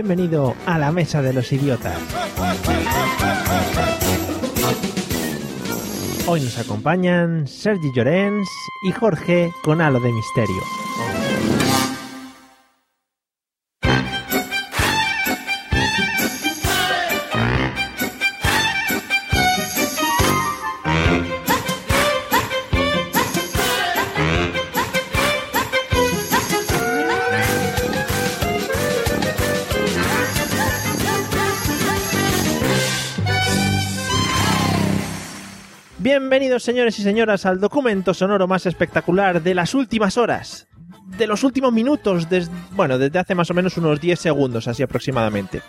Bienvenido a la Mesa de los Idiotas. Hoy nos acompañan Sergi Llorens y Jorge con halo de misterio. Señores y señoras al documento sonoro más espectacular de las últimas horas, de los últimos minutos, des- bueno, desde hace más o menos unos 10 segundos, así aproximadamente.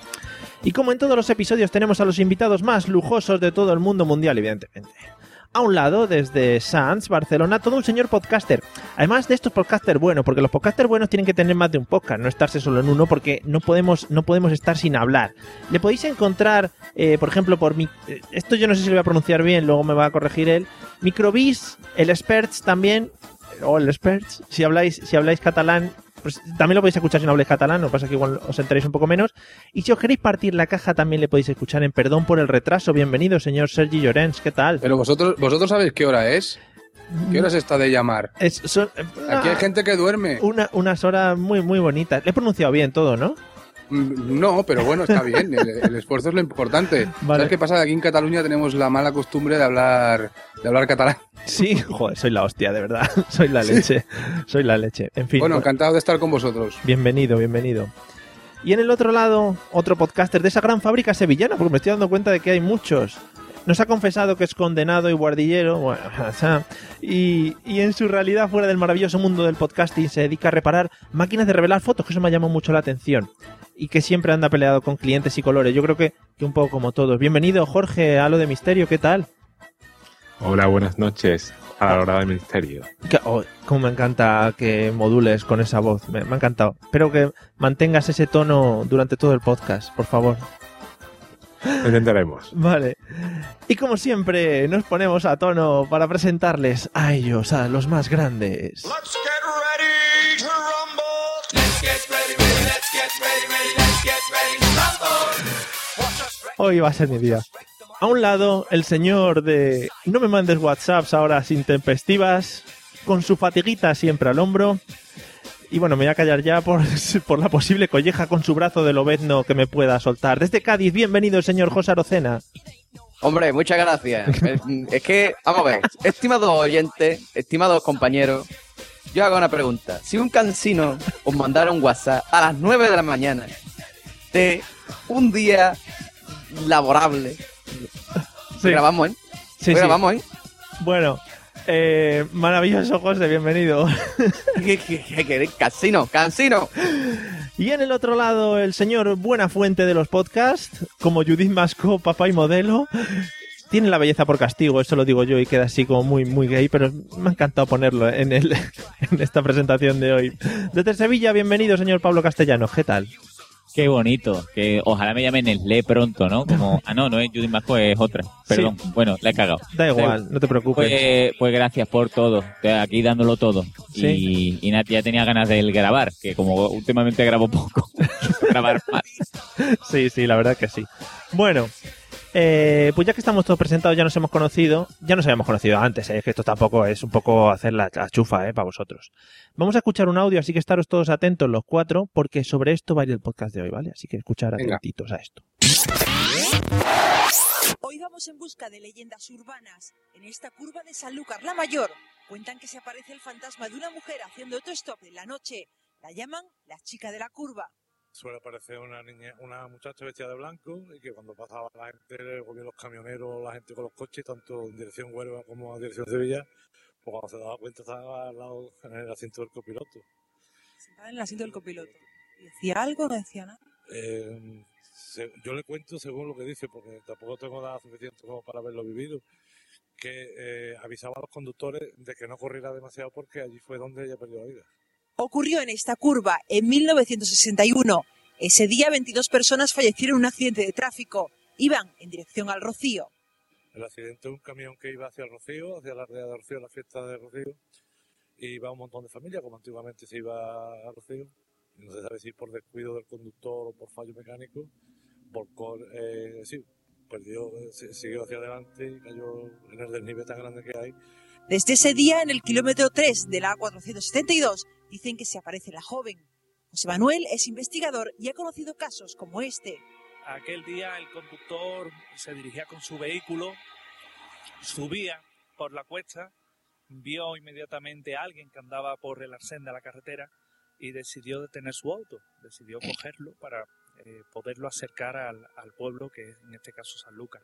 Y como en todos los episodios tenemos a los invitados más lujosos de todo el mundo mundial, evidentemente. A un lado, desde Sanz, Barcelona, todo un señor podcaster. Además de estos podcasters buenos, porque los podcasters buenos tienen que tener más de un podcast, no estarse solo en uno, porque no podemos, no podemos estar sin hablar. Le podéis encontrar, eh, por ejemplo, por mi. eh, Esto yo no sé si lo voy a pronunciar bien, luego me va a corregir él. Microbis, el Experts también. O el Experts, si habláis, si habláis catalán, pues también lo podéis escuchar si no habláis catalán, lo que pasa es que igual os enteréis un poco menos. Y si os queréis partir la caja, también le podéis escuchar en Perdón por el retraso. Bienvenido, señor Sergi Llorens, ¿qué tal? Pero vosotros, vosotros sabéis qué hora es. ¿Qué hora es esta de llamar? Es- son- Aquí hay ah, gente que duerme. una- unas horas muy, muy bonitas. Le he pronunciado bien todo, ¿no? No, pero bueno, está bien. El, el esfuerzo es lo importante. Vale. ¿Sabes qué pasa? Aquí en Cataluña tenemos la mala costumbre de hablar, de hablar catalán. Sí, joder, soy la hostia, de verdad. Soy la leche. Soy la leche. En fin. Bueno, encantado de estar con vosotros. Bienvenido, bienvenido. Y en el otro lado, otro podcaster de esa gran fábrica sevillana, porque me estoy dando cuenta de que hay muchos. Nos ha confesado que es condenado y guardillero, bueno, y, y en su realidad fuera del maravilloso mundo del podcasting se dedica a reparar máquinas de revelar fotos, que eso me llamó mucho la atención. Y que siempre anda peleado con clientes y colores. Yo creo que, que un poco como todos. Bienvenido, Jorge, a lo de misterio, ¿qué tal? Hola, buenas noches a la hora del ministerio. Que- oh, cómo me encanta que modules con esa voz, me, me ha encantado. Espero que mantengas ese tono durante todo el podcast, por favor. Lo intentaremos. Vale. Y como siempre, nos ponemos a tono para presentarles a ellos, a los más grandes. Let's get Hoy va a ser mi día. A un lado, el señor de no me mandes WhatsApps ahora sin tempestivas, con su fatiguita siempre al hombro. Y bueno, me voy a callar ya por, por la posible colleja con su brazo de lobezno que me pueda soltar. Desde Cádiz, bienvenido el señor José Arocena. Hombre, muchas gracias. Es- Es que, vamos a ver, estimados oyentes, estimados compañeros, yo hago una pregunta. Si un cansino os mandara un WhatsApp a las 9 de la mañana de un día laborable, Sí, grabamos, ¿eh? sí, sí. grabamos, ¿eh? Bueno, eh, maravilloso José, bienvenido. Cansino, cansino. Y en el otro lado, el señor Buena Fuente de los podcasts, como Judith Masco, papá y modelo. Tiene la belleza por castigo, eso lo digo yo y queda así como muy, muy gay, pero me ha encantado ponerlo en, el, en esta presentación de hoy. Desde Sevilla, bienvenido, señor Pablo Castellano. ¿Qué tal? Qué bonito, que ojalá me llamen Nestlé pronto, ¿no? Como, ah, no, no es Judy Masco, es otra. Perdón, bueno, la he cagado. Da igual, no te preocupes. Pues, pues gracias por todo, Estoy aquí dándolo todo. Sí. Y, y Nati ya tenía ganas de grabar, que como últimamente grabo poco, grabar más. Sí, sí, la verdad que sí. Bueno, eh, pues ya que estamos todos presentados, ya nos hemos conocido. Ya nos habíamos conocido antes, eh, que esto tampoco es un poco hacer la, la chufa eh, para vosotros. Vamos a escuchar un audio, así que estaros todos atentos los cuatro, porque sobre esto va a ir el podcast de hoy, ¿vale? Así que escuchar atentitos a esto. Hoy vamos en busca de leyendas urbanas. En esta curva de Sanlúcar la Mayor cuentan que se aparece el fantasma de una mujer haciendo autostop en la noche. La llaman la chica de la curva. Suele aparecer una niña, una muchacha vestida de blanco y que cuando pasaba la gente, o los camioneros, la gente con los coches, tanto en dirección Huelva como en dirección Sevilla, pues cuando se daba cuenta estaba al lado en el asiento del copiloto. Sentada en el asiento del copiloto. ¿Y ¿Decía algo? ¿No decía nada? Eh, se- yo le cuento según lo que dice, porque tampoco tengo edad suficiente como para haberlo vivido, que eh, avisaba a los conductores de que no corriera demasiado porque allí fue donde ella perdió la vida. Ocurrió en esta curva en 1961. Ese día 22 personas fallecieron en un accidente de tráfico. Iban en dirección al Rocío. El accidente de un camión que iba hacia el Rocío, hacia la aldea de Rocío, la fiesta de Rocío, y iba un montón de familias, como antiguamente se iba a Rocío. No se sabe si por descuido del conductor o por fallo mecánico, volcó, eh, sí, perdió, eh, siguió hacia adelante y cayó en el desnivel tan grande que hay. Desde ese día, en el kilómetro 3 de la A472, dicen que se aparece la joven. José Manuel es investigador y ha conocido casos como este. Aquel día el conductor se dirigía con su vehículo, subía por la cuesta, vio inmediatamente a alguien que andaba por el arcén de la carretera y decidió detener su auto, decidió cogerlo para eh, poderlo acercar al, al pueblo, que es en este caso San Lucas.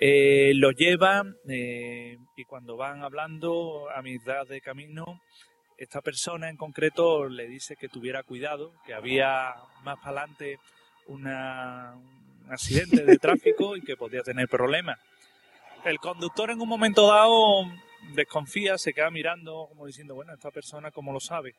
Eh, lo lleva eh, y cuando van hablando a mitad de camino, esta persona en concreto le dice que tuviera cuidado, que había más para adelante una- un accidente de tráfico y que podía tener problemas. El conductor en un momento dado desconfía, se queda mirando como diciendo, bueno, esta persona cómo lo sabe.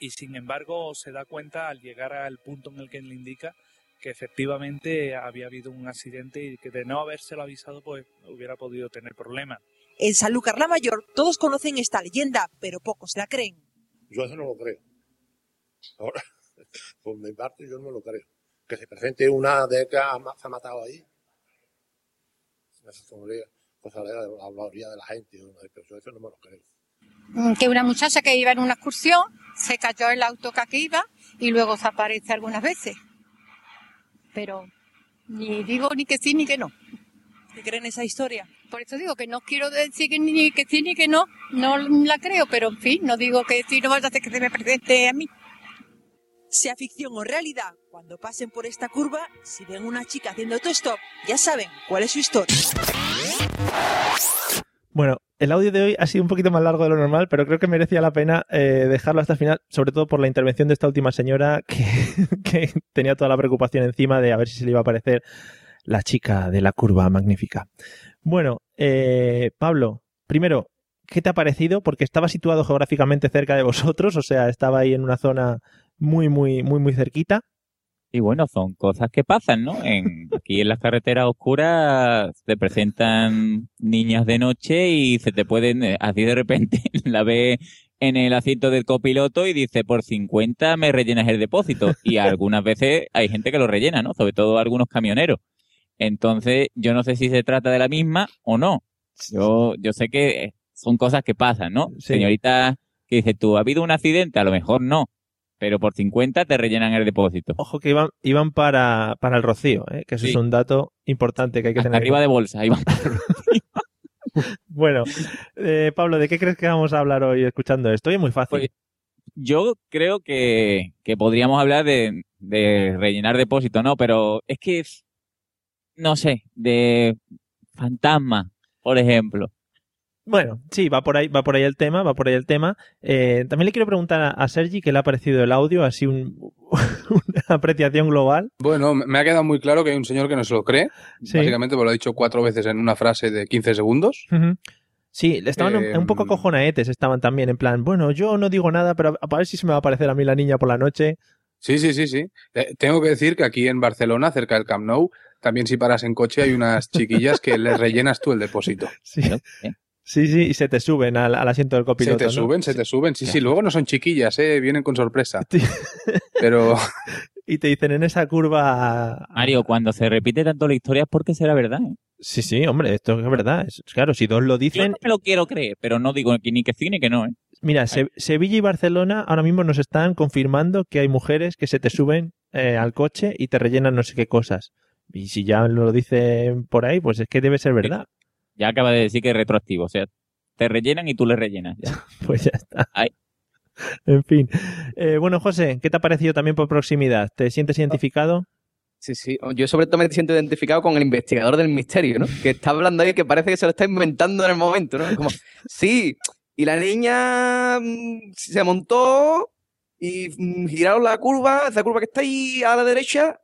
Y sin embargo se da cuenta al llegar al punto en el que le indica que efectivamente había habido un accidente y que de no habérselo avisado pues hubiera podido tener problemas. En Sanlúcar la Mayor todos conocen esta leyenda, pero pocos la creen. Yo eso no lo creo. Ahora, por mi parte, yo no lo creo. Que se presente una de que se ha matado ahí. Eso sería cosa de la hablaría de la gente. Pero yo eso no me lo creo. Mm, que una muchacha que iba en una excursión se cayó el auto que aquí iba y luego se aparece algunas veces. Pero ni digo ni que sí ni que no. ¿Te creen esa historia? Por eso digo que no quiero decir que ni que sí ni que no, no la creo, pero en fin, no digo que sí, no vaya a hacer que se me presente a mí. Sea ficción o realidad, cuando pasen por esta curva, si ven una chica haciendo autostop, ya saben cuál es su historia. Bueno, el audio de hoy ha sido un poquito más largo de lo normal, pero creo que merecía la pena eh, dejarlo hasta el final, sobre todo por la intervención de esta última señora que, que tenía toda la preocupación encima de a ver si se le iba a aparecer la chica de la curva magnífica. Bueno, eh, Pablo, primero, ¿qué te ha parecido? Porque estaba situado geográficamente cerca de vosotros, o sea, estaba ahí en una zona muy, muy, muy, muy cerquita. Y bueno, son cosas que pasan, ¿no? En, aquí en las carreteras oscuras te presentan niñas de noche y se te pueden, eh, así de repente, la ves en el asiento del copiloto y dice, por 50 me rellenas el depósito. Y algunas veces hay gente que lo rellena, ¿no? Sobre todo algunos camioneros. Entonces, yo no sé si se trata de la misma o no. Yo, yo sé que eh, son cosas que pasan, ¿no? Señorita, que dice tú, ¿ha habido un accidente? A lo mejor no. Pero por 50 te rellenan el depósito. Ojo que iban, iban para, para el rocío, ¿eh? que eso Sí. es un dato importante que hay que Hasta tener. en arriba de bolsa, iban. Bueno, eh, Pablo, ¿de qué crees que vamos a hablar hoy escuchando esto? Oye, muy fácil. Pues, Yo creo que, que podríamos hablar de, de rellenar depósito, ¿no? Pero es que, es, no sé, de fantasma, por ejemplo. Bueno, sí, va por ahí, va por ahí el tema, va por ahí el tema. Eh, también le quiero preguntar a, a Sergi qué le ha parecido el audio, así un- una apreciación global. Bueno, me ha quedado muy claro que hay un señor que no se lo cree. Sí. Básicamente, porque lo ha dicho cuatro veces en una frase de 15 segundos. Ujú. Sí, estaban un- Eh, un poco cojonaetes, estaban también en plan, bueno, yo no digo nada, pero a, a ver si se me va a aparecer a mí la niña por la noche. Sí, sí, sí, sí. Eh, tengo que decir que aquí en Barcelona, cerca del Camp Nou, también si paras en coche hay unas chiquillas que les rellenas tú el depósito. Sí. Sí, sí, y se te suben al, al asiento del Se copiloto. te ¿no? suben, se te suben. Sí, sí, luego no son chiquillas, eh, vienen con sorpresa. Pero Y te dicen en esa curva. Mario, cuando se repite tanto la historia es porque será verdad. ¿eh? Sí, sí, hombre, esto es verdad. Es- claro, si dos lo Yo dicen. no me lo quiero creer, pero no digo que ni que sí ni que no. ¿eh? Mira, Se- Sevilla y Barcelona ahora mismo nos están confirmando que hay mujeres que se te suben eh, al coche y te rellenan no sé qué cosas. Y si ya lo dicen por ahí, pues es que debe ser verdad. Ya acaba de decir que es retroactivo, o sea, te rellenan y tú le rellenas. ya. Pues ya está. Ay. en fin. Eh, bueno, José, ¿qué te ha parecido también por proximidad? ¿Te sientes identificado? Sí, sí. Yo sobre todo me siento identificado con el investigador del misterio, ¿no? Que está hablando ahí que parece que se lo está inventando en el momento, ¿no? Como, sí, y la niña mm, se montó y mm, giraron la curva, esa curva que está ahí a la derecha,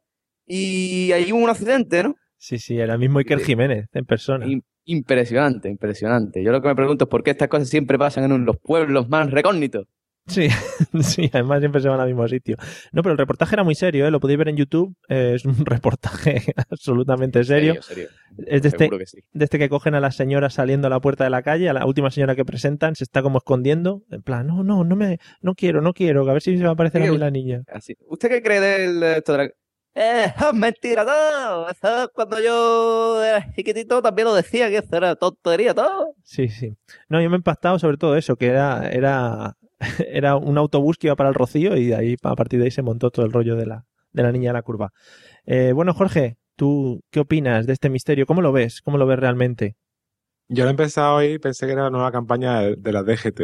y ahí hubo un accidente, ¿no? Sí, sí, era el mismo Iker Jiménez en persona. Im- Impresionante, impresionante. Yo lo que me pregunto es por qué estas cosas siempre pasan en los pueblos más recógnitos. Sí, sí, además siempre se van al mismo sitio. No, pero el reportaje era muy serio, ¿eh? lo podéis ver en YouTube. eh, es un reportaje absolutamente serio. Serio, serio. Es de este, Seguro que sí. de este que cogen a las señoras saliendo a la puerta de la calle, a la última señora que presentan, se está como escondiendo. En plan, no, no, no me, no quiero, no quiero, a ver si se va a aparecer a mí la niña. Así. ¿Usted qué cree del esto de la... Eh, es mentira todo. Eso cuando yo era chiquitito también lo decía que eso era tontería todo. Sí, sí. No, yo me he impactado sobre todo eso, que era, era, era un autobús que iba para el Rocío y de ahí, a partir de ahí se montó todo el rollo de la, de la niña de la curva. Eh, bueno, Jorge, ¿tú qué opinas de este misterio? ¿Cómo lo ves? ¿Cómo lo ves realmente? Yo lo he empezado hoy y pensé que era la nueva campaña de, de la DGT.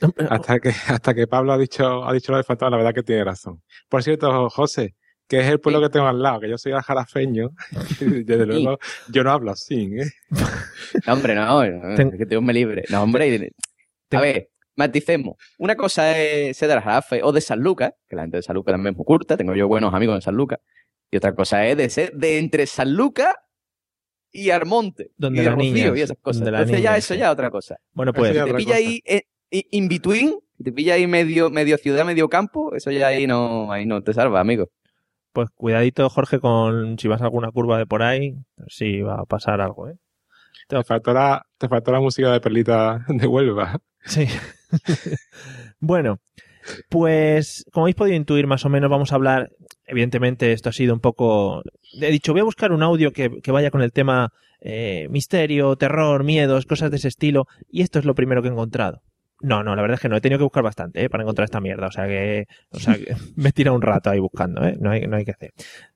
Hasta que, hasta que Pablo ha dicho, ha dicho lo de fantasma, la verdad que tiene razón. Por cierto, José, que es el pueblo que tengo al lado, que yo soy ajarafeño, y desde luego yo no hablo así, ¿eh? No, hombre, no, no, Ten- que Dios me libre. No, hombre. A ver, maticemos. Una cosa es ser de la Jarafe o de San Lucas, que la gente de San Lucas también es muy curta, tengo yo buenos amigos en San Lucas. Y otra cosa es de ser de entre San Lucas y Armonte. Donde y la niña, y esas cosas. donde Entonces ya niña, eso sí. ya es otra cosa. Bueno, pues, Si te pilla ahí eh, in between, te pilla ahí medio, medio ciudad, medio campo, eso ya ahí no, ahí no te salva, amigo. Pues cuidadito, Jorge, con si vas a alguna curva de por ahí, sí va a pasar algo, ¿eh? Te faltó la, te faltó la música de Perlita de Huelva. Sí. bueno, pues como habéis podido intuir más o menos, vamos a hablar, evidentemente esto ha sido un poco... He dicho, voy a buscar un audio que, que vaya con el tema eh, misterio, terror, miedos, cosas de ese estilo, y esto es lo primero que he encontrado. No, no, la verdad es que no, he tenido que buscar bastante ¿eh? para encontrar esta mierda, o sea que, o sea que me he tirado un rato ahí buscando, ¿eh? no, hay, no hay que hacer.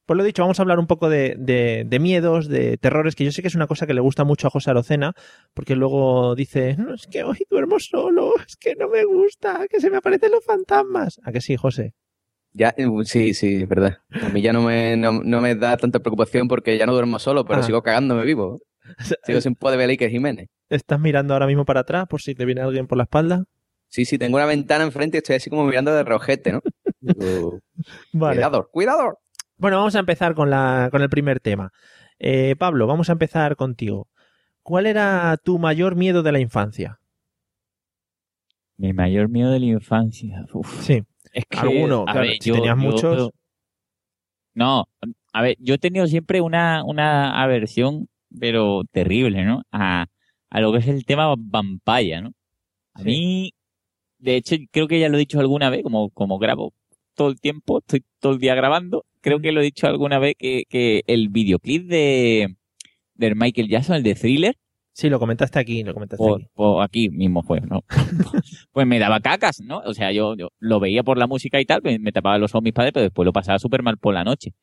Pues lo dicho, vamos a hablar un poco de, de, de miedos, de terrores, que yo sé que es una cosa que le gusta mucho a José Arocena, porque luego dice, no, es que hoy duermo solo, es que no me gusta, que se me aparecen los fantasmas. ¿A que sí, José? Ya, eh, sí, sí, es verdad. A mí ya no me, no, no me da tanta preocupación porque ya no duermo solo, pero Ah. sigo cagándome vivo. Sigo sin poder ver a Iker Jiménez. ¿Estás mirando ahora mismo para atrás por si te viene alguien por la espalda? Sí, sí, tengo una ventana enfrente y estoy así como mirando de rojete, ¿no? Vale. Cuidado, cuidado. Bueno, vamos a empezar con, la, con el primer tema. Eh, Pablo, vamos a empezar contigo. ¿Cuál era tu mayor miedo de la infancia? Mi mayor miedo de la infancia. Uf. Sí. Es que, Alguno, claro, ver, si yo- tenías yo- muchos. No, a ver, yo he tenido siempre una, una aversión, pero terrible, ¿no? A, a lo que es el tema vampaya, ¿no? A mí, de hecho, creo que ya lo he dicho alguna vez, como, como grabo todo el tiempo, estoy todo el día grabando, creo que lo he dicho alguna vez que, que el videoclip de, de Michael Jackson, el de Thriller, Sí, lo comentaste aquí, lo comentaste o, aquí. o aquí mismo fue, ¿no? pues me daba cacas, ¿no? O sea, yo, yo lo veía por la música y tal, me, me tapaba los ojos mis padres, pero después lo pasaba súper mal por la noche.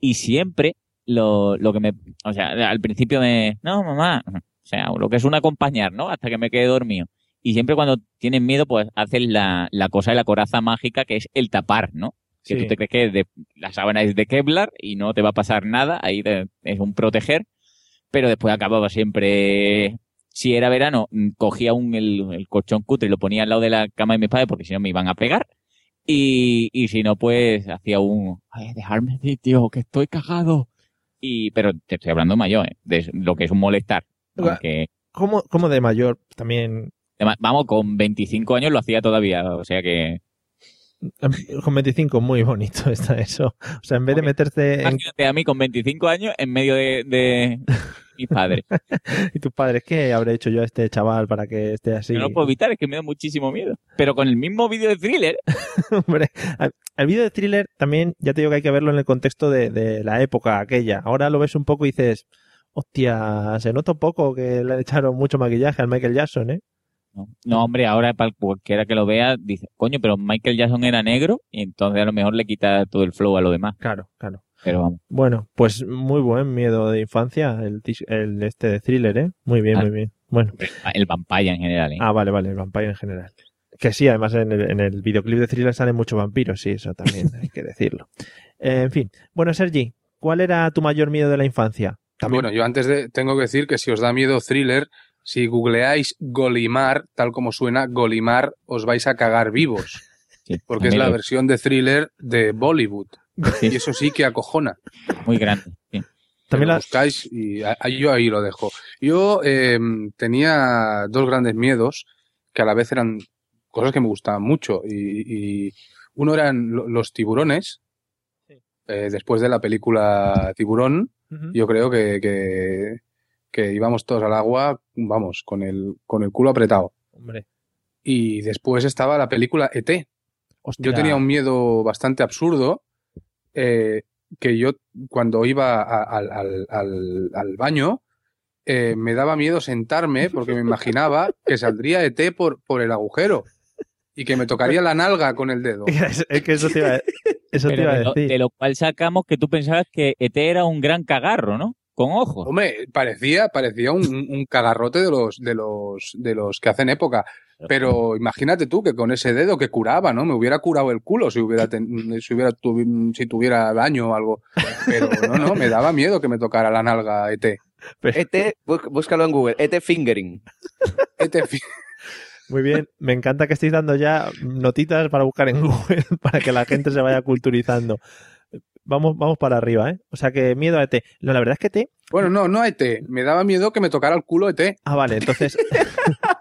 Y siempre lo, lo que me, o sea, al principio me, no, mamá, o sea, lo que es un acompañar, ¿no? Hasta que me quede dormido. Y siempre cuando tienes miedo, pues haces la, la cosa de la coraza mágica, que es el tapar, ¿no? Que Sí. tú te crees que de, la sábana es de Kevlar y no te va a pasar nada, ahí te- es un proteger, pero después acababa siempre, si era verano, cogía un, el, el colchón cutre y lo ponía al lado de la cama de mis padres porque si no me iban a pegar. Y, y si no, pues hacía un, ay, dejarme de tío, que estoy cagado. Y, pero te estoy hablando mayor, ¿eh? de lo que es un molestar. Aunque, ¿Cómo, cómo de mayor también? vamos, con 25 años lo hacía todavía, o sea que, Con 25, muy bonito está eso. O sea, en vez de meterte en... imagínate a mí con 25 años en medio de, de mis padres. ¿Y tus padres qué habré hecho yo a este chaval para que esté así? No lo puedo evitar, es que me da muchísimo miedo. Pero con el mismo vídeo de thriller, Hombre, el vídeo de thriller también, ya te digo que hay que verlo en el contexto de, de la época aquella. Ahora lo ves un poco y dices, hostia, se nota un poco que le echaron mucho maquillaje al Michael Jackson, ¿eh? No, no, hombre, ahora para cualquiera que lo vea dice, coño, pero Michael Jackson era negro y entonces a lo mejor le quita todo el flow a lo demás. Claro, claro. Pero vamos. Bueno, pues muy buen miedo de infancia, el, este de thriller, ¿eh? Muy bien, Ah. muy bien. Bueno. El Vampire en general, ¿eh? Ah, vale, vale, el Vampire en general. Que sí, además en el, en el videoclip de Thriller salen muchos vampiros, sí, eso también hay que decirlo. Eh, en fin. Bueno, Sergi, ¿cuál era tu mayor miedo de la infancia? Bueno, yo antes de, tengo que decir que si os da miedo thriller, si googleáis Golimar, tal como suena, Golimar, os vais a cagar vivos. Porque es también la versión de thriller de Bollywood. Y eso sí que acojona. Muy grande. sí. También la- buscáis y a- a- yo ahí lo dejo. Yo eh, tenía dos grandes miedos que a la vez eran cosas que me gustaban mucho. Y, y uno eran lo- los tiburones. Eh, después de la película Tiburón, yo creo que, que, que íbamos todos al agua, vamos, con el, con el culo apretado. Hombre. Y después estaba la película ET. Hostia. Yo tenía un miedo bastante absurdo, eh, que yo cuando iba a- al, al- al- al baño, eh, me daba miedo sentarme porque me imaginaba que saldría ET por, por el agujero y que me tocaría la nalga con el dedo. Es, es que eso te iba, a- eso te Pero iba a de, lo, decir. de lo cual sacamos que tú pensabas que ET era un gran cagarro, ¿no? Con ojos. Hombre, parecía, parecía un, un cagarrote de los, de los, de los que hacen época. Pero imagínate tú que con ese dedo que curaba, ¿no? Me hubiera curado el culo si hubiera, ten- si hubiera si tuviera daño o algo. Pero no, no, me daba miedo que me tocara la nalga ET. ET, bú- búscalo en Google, ET Fingering. ET fi- Muy bien, me encanta que estéis dando ya notitas para buscar en Google para que la gente se vaya culturizando. Vamos, vamos para arriba, ¿eh? O sea que miedo a ET. No, la verdad es que ET. Bueno, no, no ET. Me daba miedo que me tocara el culo ET. Ah, vale, entonces.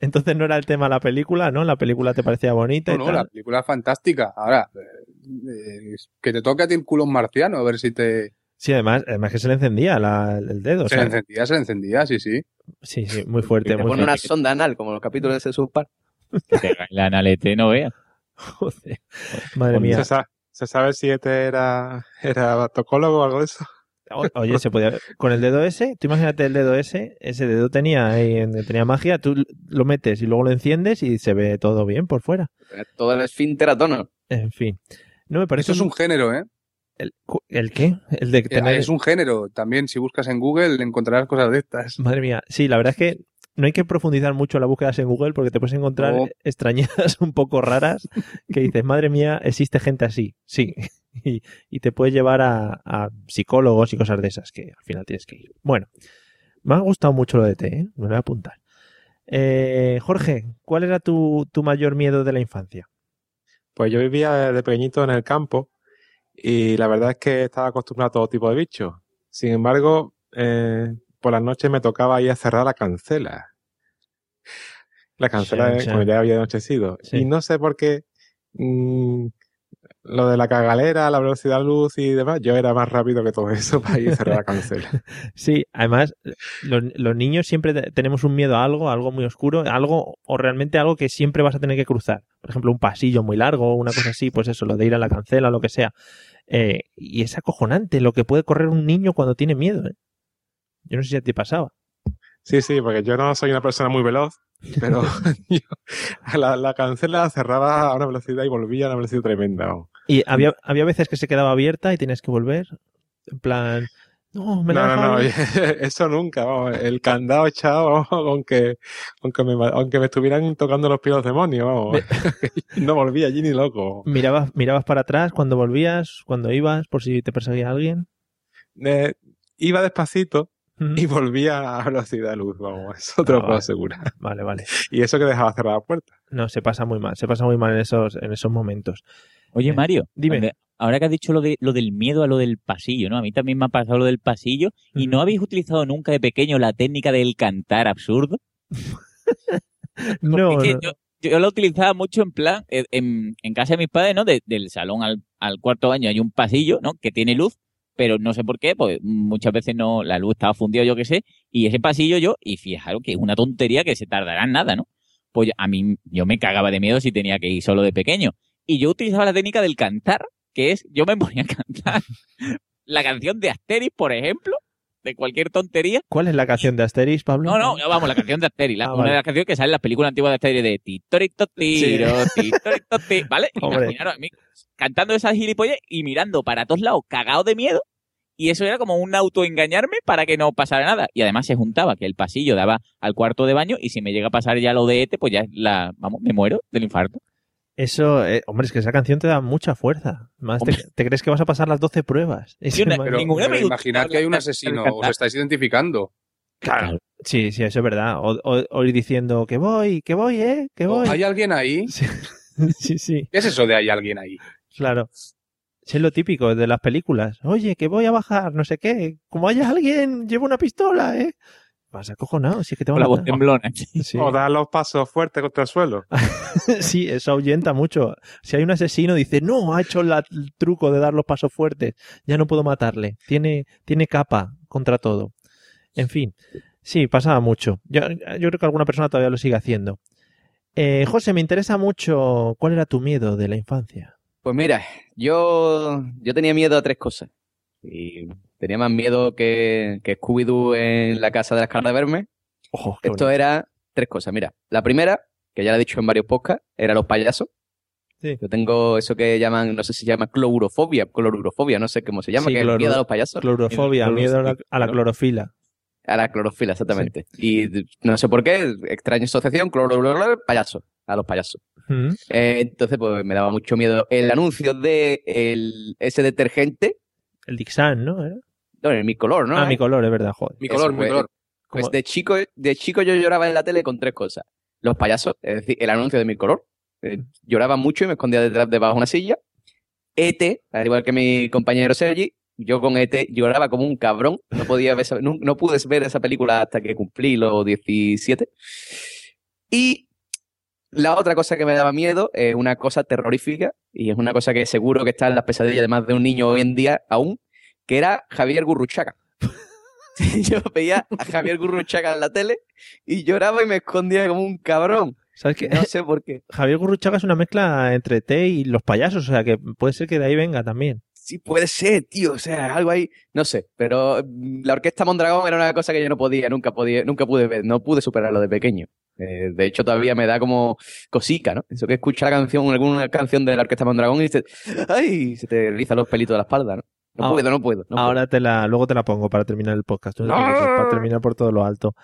entonces no era el tema de la película, ¿no? La película te parecía bonita No, y no, tal. la película es fantástica. Ahora, eh, que te toque a ti el culo un marciano, a ver si te... Sí, además, además que se le encendía la- el dedo. o Se sea, le encendía, se le encendía, sí, sí. sí, sí, muy fuerte. Te muy pone fuerte. una sonda anal, como en los capítulos de South Park. Que te la analete, no veas. Joder. Madre mía. ¿Se, sa- se sabe si este era, era tocólogo o algo de eso? Oye, se podía. Con el dedo ese, tú imagínate el dedo ese, ese dedo tenía ahí, en- tenía magia, tú lo metes y luego lo enciendes y se ve todo bien por fuera. Todo el esfínter a tono. En fin. No me parece. Eso es un género, ¿eh? ¿El, ¿el qué? El de Eh, tener. Es un género. También, si buscas en Google, encontrarás cosas de estas. Madre mía. Sí, la verdad es que no hay que profundizar mucho en las búsquedas en Google porque te puedes encontrar No. extrañezas un poco raras que dices, madre mía, existe gente así. Sí. Y, y te puede llevar a, a psicólogos y cosas de esas que al final tienes que ir. Bueno, me ha gustado mucho lo de T, ¿eh? Me lo voy a apuntar. Eh, Jorge, ¿cuál era tu, tu mayor miedo de la infancia? Pues yo vivía de pequeñito en el campo y la verdad es que estaba acostumbrado a todo tipo de bichos. Sin embargo, eh, por las noches me tocaba ir a cerrar la cancela. La cancela Sí, eh, sí. cuando ya había anochecido. Sí. Y no sé por qué mm, lo de la cagalera, la velocidad luz y demás, yo era más rápido que todo eso para ir a cerrar la cancela. Sí, además, los, los niños siempre te- tenemos un miedo a algo, a algo muy oscuro, algo, o realmente algo que siempre vas a tener que cruzar. Por ejemplo, un pasillo muy largo, una cosa así, pues eso, lo de ir a la cancela, lo que sea. Eh, y es acojonante lo que puede correr un niño cuando tiene miedo. ¿eh? Yo no sé si a ti pasaba. Sí, sí, porque yo no soy una persona muy veloz, pero yo la, la cancela la cerraba a una velocidad y volvía a una velocidad tremenda. Y había, había veces que se quedaba abierta y tenías que volver. En plan, no, me la No, no, no, dejado". eso nunca, vamos, el candado echado, aunque, aunque, me, aunque me estuvieran tocando los pies los demonios, vamos, no volví allí ni loco. Mirabas, mirabas para atrás cuando volvías, cuando ibas, por si te perseguía alguien. Eh, iba despacito Y volvía a velocidad de luz, vamos, eso te Ah, lo puedo vale. asegurar. Vale, vale. Y eso que dejaba cerrada la puerta. No, se pasa muy mal, se pasa muy mal en esos, en esos momentos. Oye, Eh, Mario, dime. ahora que has dicho lo, de, lo del miedo a lo del pasillo, ¿no? A mí también me ha pasado lo del pasillo. ¿Y no habéis utilizado nunca de pequeño la técnica del cantar absurdo? No, Es que no. yo, yo la utilizaba mucho en plan, en, en casa de mis padres, ¿no? De- del salón al, al cuarto baño hay un pasillo, ¿no? Que tiene luz, pero no sé por qué, pues muchas veces no, la luz estaba fundida, yo qué sé, y ese pasillo yo, y fijaros que es una tontería que se tardará en nada, ¿no? Pues a mí, yo me cagaba de miedo si tenía que ir solo de pequeño. Y yo utilizaba la técnica del cantar, que es, yo me ponía a cantar la canción de Asterix, por ejemplo, de cualquier tontería, ¿Cuál es la canción de Asterix, Pablo? no, no, vamos, la canción de Asterix, la- Ah, una vale. de las canciones que sale en las películas antiguas de Asterix de Titorito Tiro, Titorito Ti- ¿vale? Imaginaros a mí cantando esas gilipollas y mirando para todos lados, cagado de miedo, Y eso era como un autoengañarme para que no pasara nada. Y además se juntaba que el pasillo daba al cuarto de baño y si me llega a pasar ya lo de ET, pues ya es la, vamos, me muero del infarto. Eso, eh, hombre, es que esa canción te da mucha fuerza. Más te, te crees que vas a pasar las 12 pruebas. No- que- Pero, imaginad que hay un asesino, os estáis identificando. Claro. Sí, sí, eso es verdad. O, o- o ir diciendo que voy, que voy, eh, que voy. ¿Hay alguien ahí? Sí, sí, sí, ¿Qué es eso de hay alguien ahí? claro. Sí, Es lo típico de las películas. Oye, que voy a bajar, no sé qué. Como haya alguien, llevo una pistola, ¿eh? Vas acojonado, si es que te Con van la a voz temblona. Sí. O dar los pasos fuertes contra el suelo. sí, eso ahuyenta mucho. Si hay un asesino, dice, no, ha hecho la- el truco de dar los pasos fuertes. Ya no puedo matarle. Tiene, tiene capa contra todo. En fin, sí, pasaba mucho. Yo, yo creo que alguna persona todavía lo sigue haciendo. Eh, José, me interesa mucho cuál era tu miedo de la infancia. Pues mira, yo, yo tenía miedo a tres cosas. Y tenía más miedo que, que Scooby-Doo en la casa de las caras de verme. Ojo, Esto bonito. era tres cosas. Mira, la primera, que ya la he dicho en varios podcasts, era los payasos. Sí. Yo tengo eso que llaman, no sé si se llama clorofobia, clorofobia, no sé cómo se llama, Sí, que es el cloro- miedo a los payasos. Clorofobia, miedo a la, a la clorofila. A la clorofila, exactamente. Y no sé por qué, extraña asociación, cloro, payaso, a los payasos. Eh, entonces, pues me daba mucho miedo el anuncio de el, ese detergente, El Dixan, ¿no? No, el mi color, ¿no? ah, mi color, es verdad, joder. Mi Eso, color, mi pues, color. Pues de chico, de chico yo lloraba en la tele con tres cosas. Los payasos, es decir, el anuncio de mi color. Eh, lloraba mucho y me escondía detrás debajo de una silla. ET, al igual que mi compañero Sergi, yo con ET lloraba como un cabrón. No podía ver esa- no, no pude ver esa película hasta que cumplí los 17. Y la otra cosa que me daba miedo es una cosa terrorífica y es una cosa que seguro que está en las pesadillas de más de un niño hoy en día aún, que era Javier Gurruchaga. Yo veía a Javier Gurruchaga en la tele y lloraba y me escondía como un cabrón. ¿Sabes qué? No sé por qué. Javier Gurruchaga es una mezcla entre T y los payasos, o sea que puede ser que de ahí venga también. Sí, puede ser, tío. O sea, algo ahí. No sé. Pero mm, la orquesta Mondragón era una cosa que yo no podía, nunca podía, nunca pude ver. No pude superarlo de pequeño. Eh, de hecho, todavía me da como cosica, ¿no? Eso que escucha la canción, alguna canción de la orquesta Mondragón y dices, ¡ay! Se te erizan los pelitos de la espalda, ¿no? No puedo, no puedo. no Ahora te la, luego te la pongo para terminar el podcast. no para terminar por todo lo alto.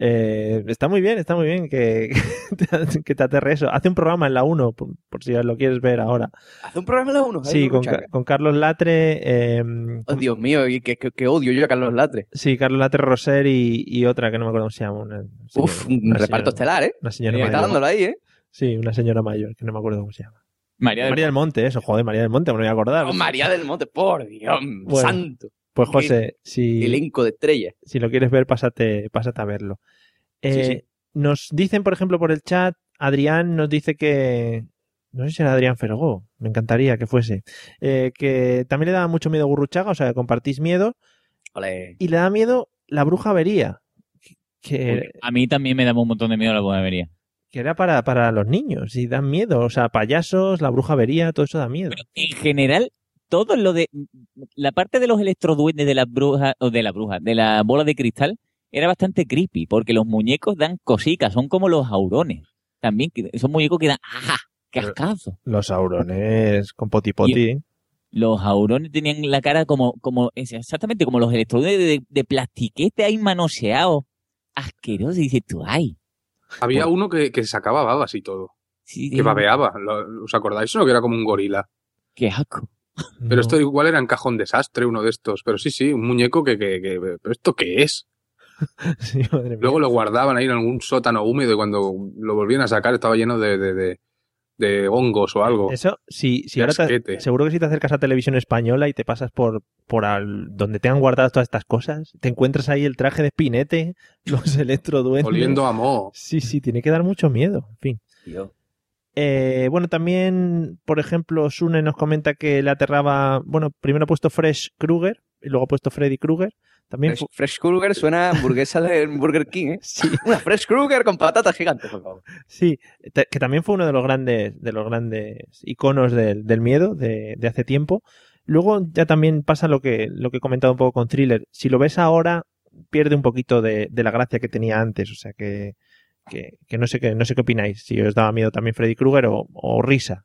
Eh, está muy bien, está muy bien que, que te aterre eso. Hace un programa en la 1, por, por si lo quieres ver ahora. Haz un programa en la uno. Sí, con, Ca- con Carlos Latre. eh, Oh, Dios mío, que- que odio yo a Carlos Latre. sí, Carlos Latre Roser y, y otra que no me acuerdo cómo se llama. Una, Uf, señora- un una reparto señora- estelar, ¿eh? Una señora Está mayor. dándolo ahí, ¿eh? Sí, una señora mayor, que no me acuerdo cómo se llama. María del María del Monte, eso, joder, María del Monte, me lo voy a acordar. Oh, María del Monte, por Dios, Bueno. santo. Pues José, si, Elenco de estrellas. si lo quieres ver, pásate, pásate a verlo. Eh, sí. Nos dicen, por ejemplo, por el chat, Adrián nos dice que. No sé si era Adrián Fergó, me encantaría que fuese. eh, que también le daba mucho miedo Gurruchaga, o sea, que compartís miedo. Ole. Y le da miedo la bruja avería, que, A mí también me daba un montón de miedo la buenavería. Que era para, para los niños y dan miedo. O sea, payasos, la bruja avería, todo eso da miedo. En general, todo lo de. La parte de los electroduendes de las brujas, o de la bruja, de la bola de cristal, era bastante creepy, porque los muñecos dan cositas, son como los aurones. También, son muñecos que dan. ¡Ah! ¡Qué ascazo! Los aurones con poti poti. Los aurones tenían la cara como, como exactamente como los electroduendes de, de plastiquete ahí manoseados. Asqueroso, dices tú, ¡ay! Había uno que, que sacaba babas y todo. Sí, Que babeaba. ¿Lo- ¿Os acordáis? Uno que era como un gorila. ¡Qué asco! Pero esto igual era en cajón desastre, uno de estos. Pero sí, sí, un muñeco que... que, que- ¿Pero esto qué es? Sí, madre mía. Luego lo guardaban ahí en algún sótano húmedo y cuando lo volvían a sacar estaba lleno de, de, de- de hongos o algo. Eso, si, si ahora te- seguro que si te acercas a televisión española y te pasas por, por al- donde te han guardado todas estas cosas, te encuentras ahí el traje de Spinete, los electroduendes. Oliendo a moho. Sí, sí, tiene que dar mucho miedo. En fin. Tío. Eh, bueno, también, por ejemplo, Sune nos comenta que le aterraba. Bueno, primero ha puesto Fresh Krueger y luego ha puesto Freddy Krueger. También Fresh, Krueger suena a hamburguesa de Burger King, ¿eh? Sí. Una Fresh Krueger con patatas gigantes, por favor. Sí, que también fue uno de los grandes, de los grandes iconos del, del miedo de, de hace tiempo. Luego ya también pasa lo que, lo que he comentado un poco con Thriller. Si lo ves ahora, pierde un poquito de, de la gracia que tenía antes. O sea que, que, que no sé qué, no sé qué opináis. Si os daba miedo también Freddy Krueger o, o risa.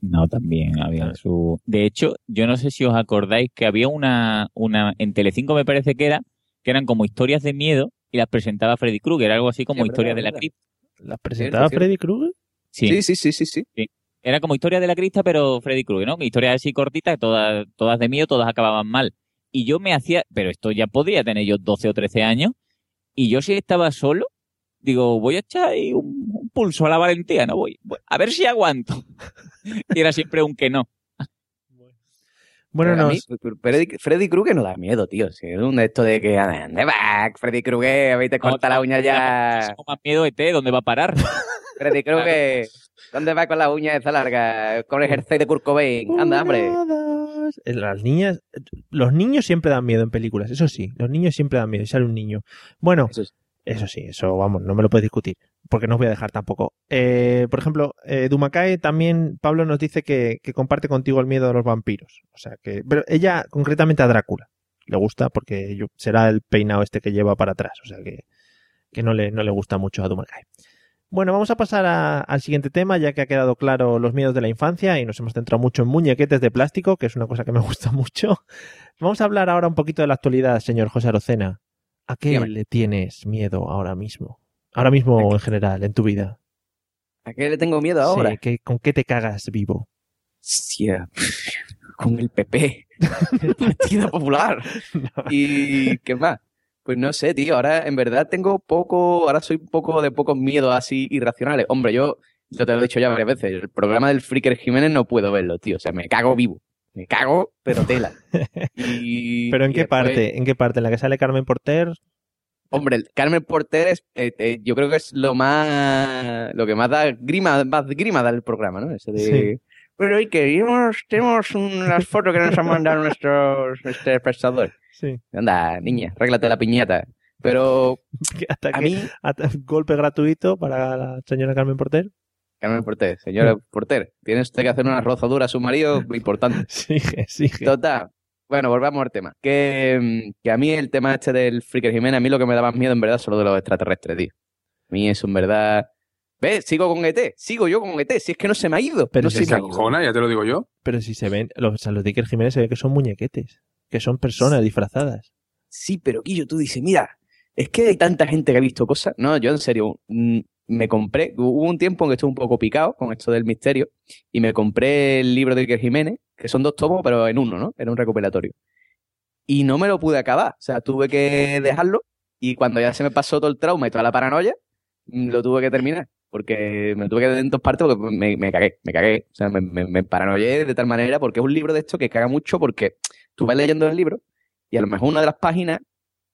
No, también había su... De hecho, yo no sé si os acordáis que había una, una en Telecinco me parece que era, que eran como historias de miedo y las presentaba Freddy Krueger, algo así como Sí, historias verdad, de la cripta. ¿Las presentaba. Freddy Krueger? Sí. Sí, sí, sí, sí, sí. Sí. Era como historia de la crista, pero Freddy Krueger, ¿no? Historias así cortitas, todas, todas de miedo, todas acababan mal. Y yo me hacía, pero esto ya podría tener yo 12 o 13 años, y yo si estaba solo, digo, voy a echar ahí un, un pulso a la valentía, ¿no? Voy, a ver si aguanto. y era siempre un que no. Bueno, Pero mí, nos, Freddy, Freddy Krueger no da miedo, tío. Si es un de esto de que, ¿dónde vas, Freddy Krueger? A ver, te corta la uña ya. Tengo más miedo ET, ¿dónde va a parar? Freddy Krueger, ¿dónde vas con la uña esa larga? Con el jersey de Kurt Cobain. Anda, hombre. Eh, Las niñas, los niños siempre dan miedo en películas, eso sí, los niños siempre dan miedo, y sale un niño. Bueno, Eso sí. Eso sí, eso vamos, no me lo puedes discutir, porque no os voy a dejar tampoco. Eh, por ejemplo, eh, Dumakae también, Pablo nos dice que, comparte contigo el miedo a los vampiros, o sea que, pero ella concretamente a Drácula, le gusta porque será el peinado este que lleva para atrás, o sea que, que no, le, no le gusta mucho a Dumakae. Bueno, vamos a pasar al siguiente tema, ya que ha quedado claro los miedos de la infancia y nos hemos centrado mucho en muñequetes de plástico, que es una cosa que me gusta mucho. Vamos a hablar ahora un poquito de la actualidad, señor José Arocena. ¿A qué Dígame. le tienes miedo ahora mismo? Ahora mismo en general, en tu vida. ¿A qué le tengo miedo ahora? Sí, ¿qué- ¿Con qué te cagas vivo? Hostia, con el PP, el Partido Popular. ¿Y qué más? Pues no sé, tío, ahora en verdad tengo poco, ahora soy un poco de pocos miedos así irracionales. Hombre, yo, yo te lo he dicho ya varias veces, el programa del Freaker Jiménez no puedo verlo, tío, o sea, me cago vivo. Me cago, pero tela. Y- ¿Pero en y qué después- parte? ¿En qué parte? ¿En la que sale Carmen Porter? Hombre, Carmen Porter es, eh, eh, yo creo que es lo más, lo que más da grima, más grima da el programa, ¿no? Ese de, Sí. pero hoy queremos, tenemos unas fotos que nos han mandado nuestros, nuestros. Sí. Anda, niña, arréglate la piñata. Pero Hasta a que- mí, hasta- golpe gratuito para la señora Carmen Porter. Carmen Porter, señora Porter, tiene usted que hacer una rozadura a su marido importante. Sigue, sigue. Total. Bueno, volvamos al tema. Que, mm, que a mí el tema este del Freaker Jiménez, a mí lo que me da más miedo en verdad es lo de los extraterrestres, tío. A mí eso en verdad... ¿Ves? Sigo con ET, sigo yo con ET, si es que no se me ha ido. Pero no si se se me ha ido. Acojona, ya te lo digo yo. Pero si se ven, los, o sea, los de Iker Jiménez se ve que son muñequetes, que son personas disfrazadas. Sí, pero Guillo, tú dices, mira, es que hay tanta gente que ha visto cosas. No, yo en serio, mm, me compré, hubo un tiempo en que estuve un poco picado con esto del misterio y me compré el libro de Iker Jiménez, que son dos tomos, pero en uno, ¿no? Era un recopilatorio. Y no me lo pude acabar, o sea, tuve que dejarlo y cuando ya se me pasó todo el trauma y toda la paranoia, lo tuve que terminar. Porque me tuve que dar en dos partes porque me, me cagué, me cagué. O sea, me, me, me paranoié de tal manera porque es un libro de esto que caga mucho porque tú vas leyendo el libro y a lo mejor una de las páginas,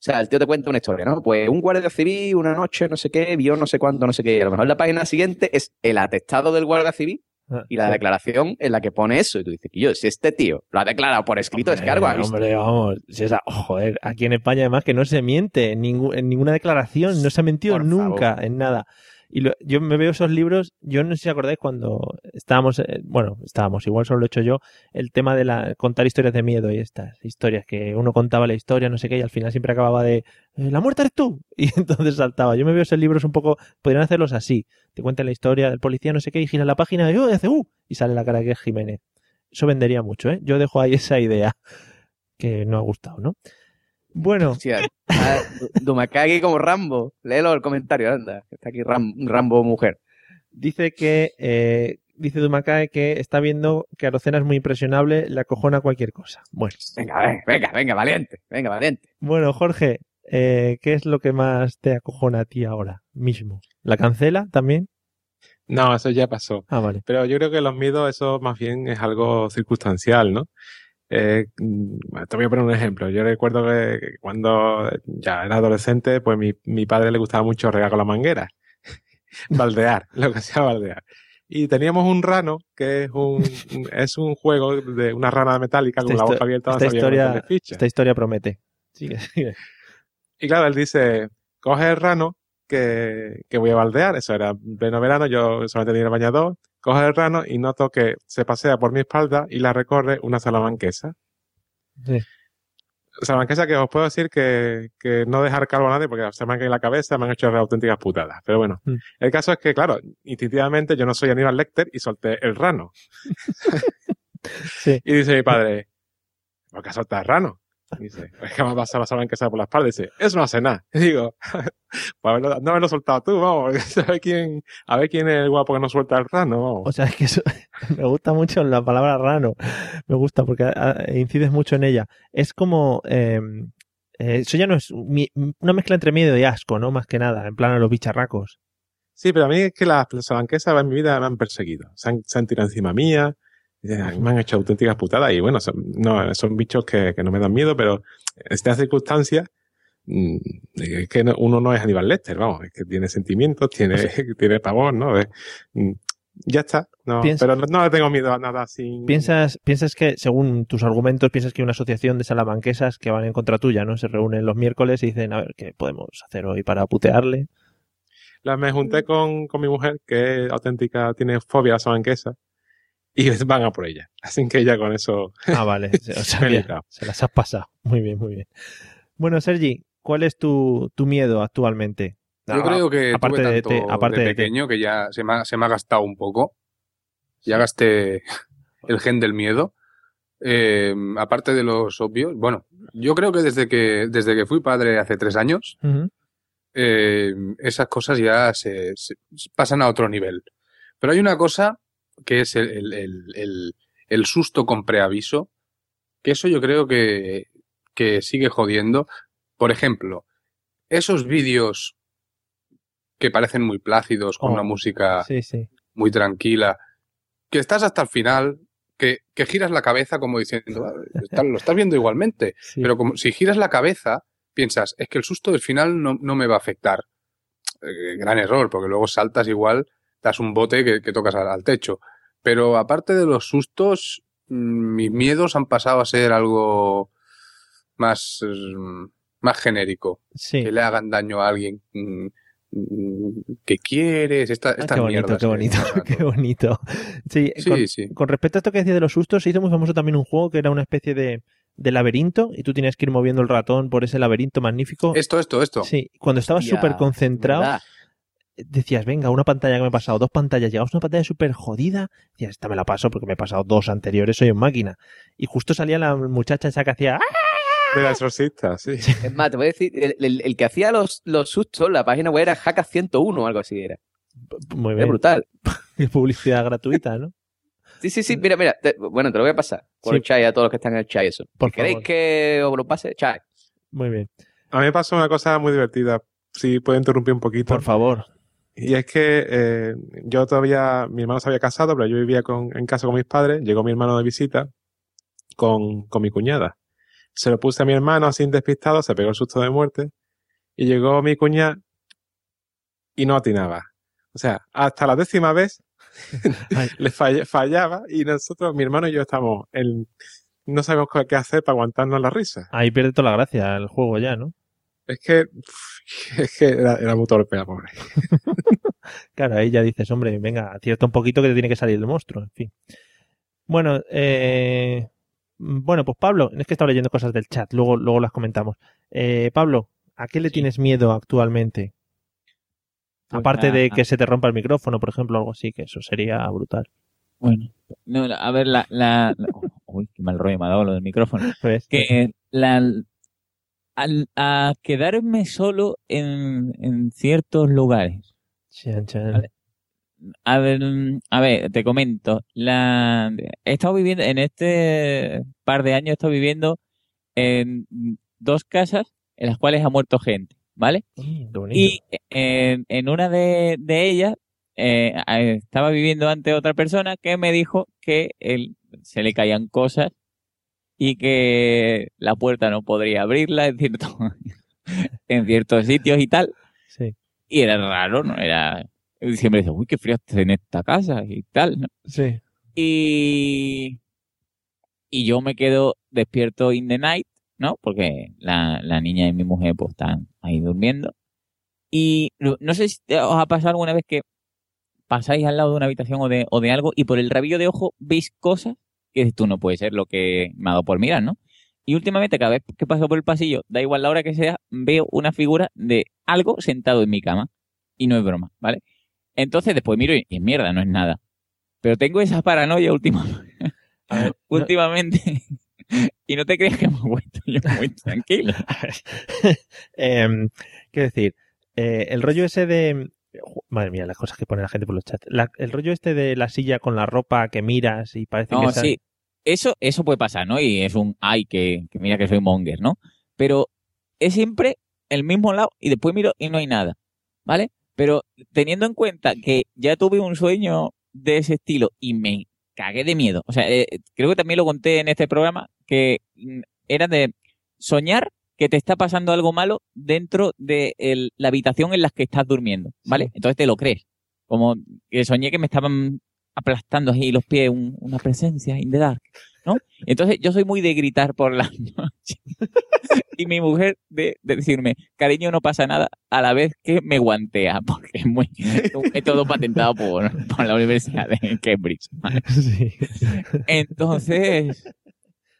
sea, el tío te cuenta una historia, ¿no? Pues un guardia civil, una noche, no sé qué, vio no sé cuánto, no sé qué. Y a lo mejor la página siguiente es el atestado del guardia civil Ah, y la declaración en la que pone eso. Y tú dices, que yo, si este tío lo ha declarado por escrito, es que algo ha visto. Hombre, vamos. Si esa, oh, joder, aquí en España además que no se miente en, ninguna declaración, no se ha mentido Por nunca favor. en nada. Y lo- yo me veo esos libros, yo no sé si acordáis cuando estábamos, eh, bueno, estábamos, igual solo lo he hecho yo, el tema de la contar historias de miedo y estas historias que uno contaba la historia, no sé qué, y al final siempre acababa de "Eh, la muerte eres tú. Y entonces saltaba. Yo me veo esos libros un poco, podrían hacerlos así. Te cuentan la historia del policía, no sé qué, y gira la página y, "Oh", y hace uh, y sale la cara que es Jiménez. Eso vendería mucho, ¿eh? Yo dejo ahí esa idea que no ha gustado, ¿no? Bueno, Hostia, ah, Dumacagui como Rambo. Léelo el comentario, anda. Está aquí Ram- Rambo mujer. dice que eh, dice Dumakae que está viendo que Arocena es muy impresionable, le acojona cualquier cosa. Bueno, Venga, venga, venga, venga, valiente, venga, valiente. bueno, Jorge, eh, ¿qué es lo que más te acojona a ti ahora mismo? ¿La cancela también? No, eso ya pasó. Ah, vale. Pero yo creo que los miedos, eso más bien es algo circunstancial, ¿no? Eh, mm, te voy a poner un ejemplo. Yo recuerdo que cuando ya era adolescente, pues mi, mi padre le gustaba mucho regar con la manguera. baldear, lo que sea baldear. Y teníamos un rano, que es un, es un juego de una rana metálica con Esta la boca abierta esta historia, esta historia promete. Sigue, sigue. Y claro, él dice, coge el rano que, que voy a baldear. Eso era en pleno verano, yo solamente tenía el bañador. Coge el rano y noto que se pasea por mi espalda y la recorre una salamanquesa. Sí. Salamanquesa que os puedo decir que, que no dejar calvo a nadie porque se me han caído en la cabeza, me han hecho auténticas putadas. Pero bueno, Mm. el caso es que, claro, instintivamente yo no soy Aníbal Lecter y solté el rano. Sí. Y dice mi padre, ¿por qué has soltado el rano? Dice, es que me ha pasado la Salamanquesa por la espalda. Dice, eso no hace nada. Y digo, haberlo- no haberlo soltado tú, vamos, a ver quién, a ver quién es el guapo que no suelta el rano, vamos. O sea, es que eso- me gusta mucho la palabra rano. Me gusta porque ah, incides mucho en ella. Es como. eh, eh, eso ya no es mi- una mezcla entre miedo y asco, ¿no? Más que nada, en plan a los bicharracos. Sí, pero a mí es que las salamanquesas en mi vida me han perseguido. Se han, se han tirado encima mía, me han hecho auténticas putadas y bueno, son, no, son bichos que, que no me dan miedo, pero en estas circunstancias mm, es que no- uno no es Aníbal Lecter, vamos, es que tiene sentimientos, tiene, tiene pavor, ¿no? Es- mm, ya está, no, pero no, no le tengo miedo a nada así. ¿Piensas, piensas que, según tus argumentos, piensas que una asociación de salamanquesas que van en contra tuya, ¿no? Se reúnen los miércoles y dicen, a ver, ¿qué podemos hacer hoy para putearle? La, me junté con, con mi mujer, que es auténtica, tiene fobia a la salamanquesa, y van a por ella. Así que ella con eso... Ah, vale. Se, o sea, las has pasado. Muy bien, muy bien. Bueno, Sergi, ¿cuál es tu, tu miedo actualmente? Yo Ah, creo que aparte tuve de, tanto te- aparte de de te- pequeño que ya se me, ha, se me ha gastado un poco. Ya gasté el gen del miedo. Eh, aparte de los obvios, bueno, yo creo que desde que desde que fui padre hace tres años, eh, esas cosas ya se, se- pasan a otro nivel. Pero hay una cosa que es el, el- el- susto con preaviso, que eso yo creo que, que sigue jodiendo. Por ejemplo, esos vídeos que parecen muy plácidos, con Oh, una música Sí, sí. muy tranquila, que estás hasta el final, que, que giras la cabeza como diciendo, "Ah, está- lo estás viendo igualmente, Sí. pero como si giras la cabeza, piensas, es que el susto del final no, no me va a afectar. Eh, gran error, porque luego saltas igual, das un bote que, que tocas al, al techo. Pero aparte de los sustos, mm, mis miedos han pasado a ser algo más, mm, más genérico. Sí. Que le hagan daño a alguien mm, que quieres, esta, Ah, estas qué bonito, mierdas qué que bonito, qué bonito. Sí, Sí, con, sí. con respecto a esto que decía de los sustos, se hizo muy famoso también un juego que era una especie de, de laberinto y tú tenías que ir moviendo el ratón por ese laberinto magnífico. Esto, esto, esto. Sí, cuando estabas súper concentrado, ¿verdad? Decías, venga, una pantalla que me he pasado, dos pantallas, llegabas a una pantalla súper jodida, decías, esta me la paso porque me he pasado dos anteriores, soy en máquina. Y justo salía la muchacha esa que hacía, ¡ah! De la exorcista, sí. Es más, te voy a decir, el, el- el que hacía los, los sustos, la página web era Hacka 101 o algo así era. muy Es bien, brutal. publicidad gratuita, ¿no? Sí, sí, sí, mira, mira. te- bueno, te lo voy a pasar por Sí. el chat a todos los que están en el chat eso. Por ¿Queréis favor. que os lo pase? Chat. Muy bien. A mí me pasó una cosa muy divertida, si puedo interrumpir un poquito. Por favor. Y es que eh, yo todavía, mi hermano se había casado, pero yo vivía con, en casa con mis padres, llegó mi hermano de visita con, con mi cuñada. Se lo puse a mi hermano así despistado, se pegó el susto de muerte, y llegó mi cuñada y no atinaba. O sea, hasta la décima vez le fall- fallaba y nosotros, mi hermano y yo estamos en, no sabemos qué hacer para aguantarnos la risa. Ahí pierde toda la gracia el juego ya, ¿no? Es que, es que era, era muy torpe la pobre. Claro, ahí ya dices, hombre, venga, acierta un poquito que te tiene que salir el monstruo, en fin. Bueno, eh, bueno, pues Pablo, es que estaba leyendo cosas del chat, luego, luego las comentamos. Eh, Pablo, ¿a qué le tienes miedo actualmente? Pues Aparte a- de a- que se te rompa el micrófono, por ejemplo, algo así, que eso sería brutal. Bueno, no, la- a ver, la, la, la- Uy, qué mal rollo me ha dado lo del micrófono. ¿Ves? Que la, al, a quedarme solo en, en ciertos lugares. Chan, chan. Vale. A ver, a ver, te comento. La, he estado viviendo, en este par de años he estado viviendo en dos casas en las cuales ha muerto gente, ¿vale? Mm. Y en, en una de, de ellas eh, eh, estaba viviendo ante otra persona que me dijo que él, se le caían cosas y que la puerta no podría abrirla en, cierto, en ciertos sitios y tal. Sí, Y era raro, ¿no? Era... Siempre dice, uy, qué frío en esta casa y tal, ¿no? sí. Y, y yo me quedo despierto in the night, ¿no? Porque la, la niña y mi mujer pues están ahí durmiendo. Y no sé si os ha pasado alguna vez que pasáis al lado de una habitación o de, o de algo y por el rabillo de ojo veis cosas que dices, tú no puede ser lo que me ha dado por mirar, ¿no? Y últimamente, cada vez que paso por el pasillo, da igual la hora que sea, veo una figura de algo sentado en mi cama. Y no es broma, ¿vale? Entonces después miro y, y mierda, no es nada. Pero tengo esa paranoia última, últimamente. y no te creas que me he vuelto yo muy tranquilo. Em, quiero decir, eh, el rollo ese de. Madre mía, las cosas que pone la gente por los chats. La- el rollo este de la silla con la ropa que miras y parece que. No, está- sí. Eso, eso puede pasar, ¿no? Y es un, ay, que, que mira que soy monger, ¿no? Pero es siempre el mismo lado y después miro y no hay nada, ¿vale? Pero teniendo en cuenta que ya tuve un sueño de ese estilo y me cagué de miedo. O sea, eh, creo que también lo conté en este programa, que mm, era de soñar que te está pasando algo malo dentro de el- la habitación en la que estás durmiendo, ¿vale? Entonces te lo crees. Como que soñé que me estaban aplastando ahí los pies un- una presencia in the dark, ¿no? Entonces yo soy muy de gritar por las noches. y mi mujer de, de decirme, cariño, no pasa nada, a la vez que me guantea, porque es muy, es todo patentado por, por la Universidad de Cambridge. ¿vale? Entonces,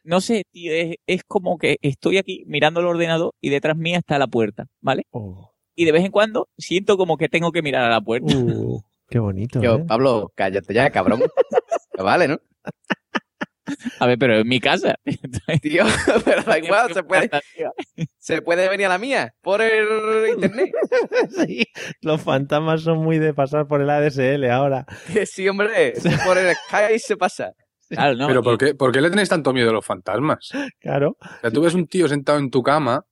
no sé, tío, es, es como que estoy aquí mirando el ordenador y detrás mía está la puerta, ¿vale? Y de vez en cuando siento como que tengo que mirar a la puerta. Uh, qué bonito. Yo, ¿eh? Pablo, cállate ya, cabrón. vale, ¿no? A ver, pero en mi casa. Tío, pero da igual, se puede, se puede venir a la mía por el internet. sí, los fantasmas son muy de pasar por el ADSL ahora. Sí, hombre, por el Skype se pasa. Claro, no. Pero ¿por qué, por qué le tenéis tanto miedo a los fantasmas? Claro. O sea, tú ves un tío sentado en tu cama,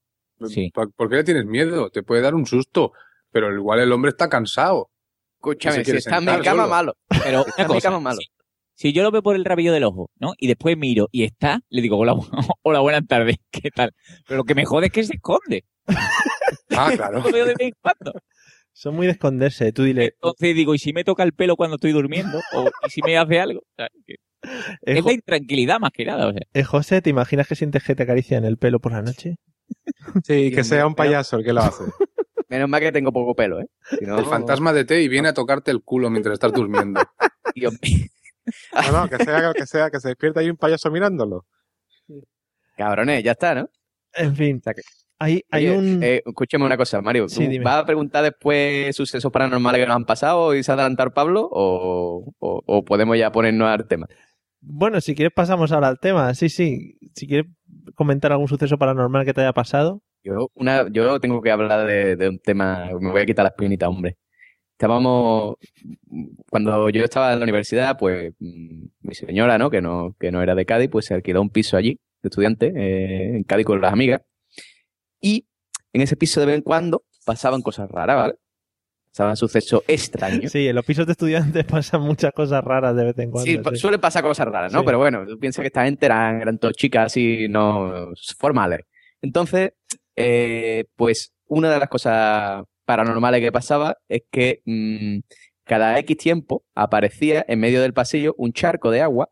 ¿por, por qué le tienes miedo? Te puede dar un susto, pero igual el hombre está cansado. Escúchame, si está en mi cama, malo. Pero una cosa, cama, malo. Si, si yo lo veo por el rabillo del ojo, ¿no? Y después miro y está, le digo, hola, hola buenas tardes, ¿qué tal? Pero lo que me jode es que se esconde. Ah, claro. Lo veo de vez en cuando. Son muy de esconderse. Tú dile. Entonces digo, ¿y si me toca el pelo cuando estoy durmiendo? ¿O y si me hace algo? O sea, que- Es la intranquilidad más que nada. O sea. eh, José, ¿te imaginas que sientes que te acarician el pelo por la noche? Sí, que sea un payaso el que lo hace. Menos mal que tengo poco pelo, ¿eh? Si no- El fantasma de té y viene a tocarte el culo mientras estás durmiendo. Dios No, no, que sea, que sea, que se despierta ahí un payaso mirándolo. Cabrones, ya está, ¿no? En fin, hay, hay Oye, un... eh, escúchame una cosa, Mario. ¿tú Sí, dime. ¿Vas a preguntar después sucesos paranormales que nos han pasado y se ha adelantado Pablo? O, o- o podemos ya ponernos al tema? Bueno, si quieres pasamos ahora al tema. Sí, sí. Si quieres comentar algún suceso paranormal que te haya pasado. Yo, una, yo tengo que hablar de, un tema, me voy a quitar la espinita, hombre. Estábamos, cuando yo estaba en la universidad, pues mm, mi señora, ¿no? Que no, que no era de Cádiz, pues se alquiló un piso allí, de estudiante, eh, en Cádiz con las amigas. Y en ese piso de vez en cuando pasaban cosas raras, ¿vale? Pasaban sucesos extraños. Sí, en los pisos de estudiantes pasan muchas cosas raras de vez en cuando. Sí, sí. suelen pasar cosas raras, ¿no? Sí. Pero bueno, tú piensas que esta gente eran, eran todas chicas así, no formales. Entonces, eh, pues una de las cosas paranormales que pasaba es que mm, cada X tiempo aparecía en medio del pasillo un charco de agua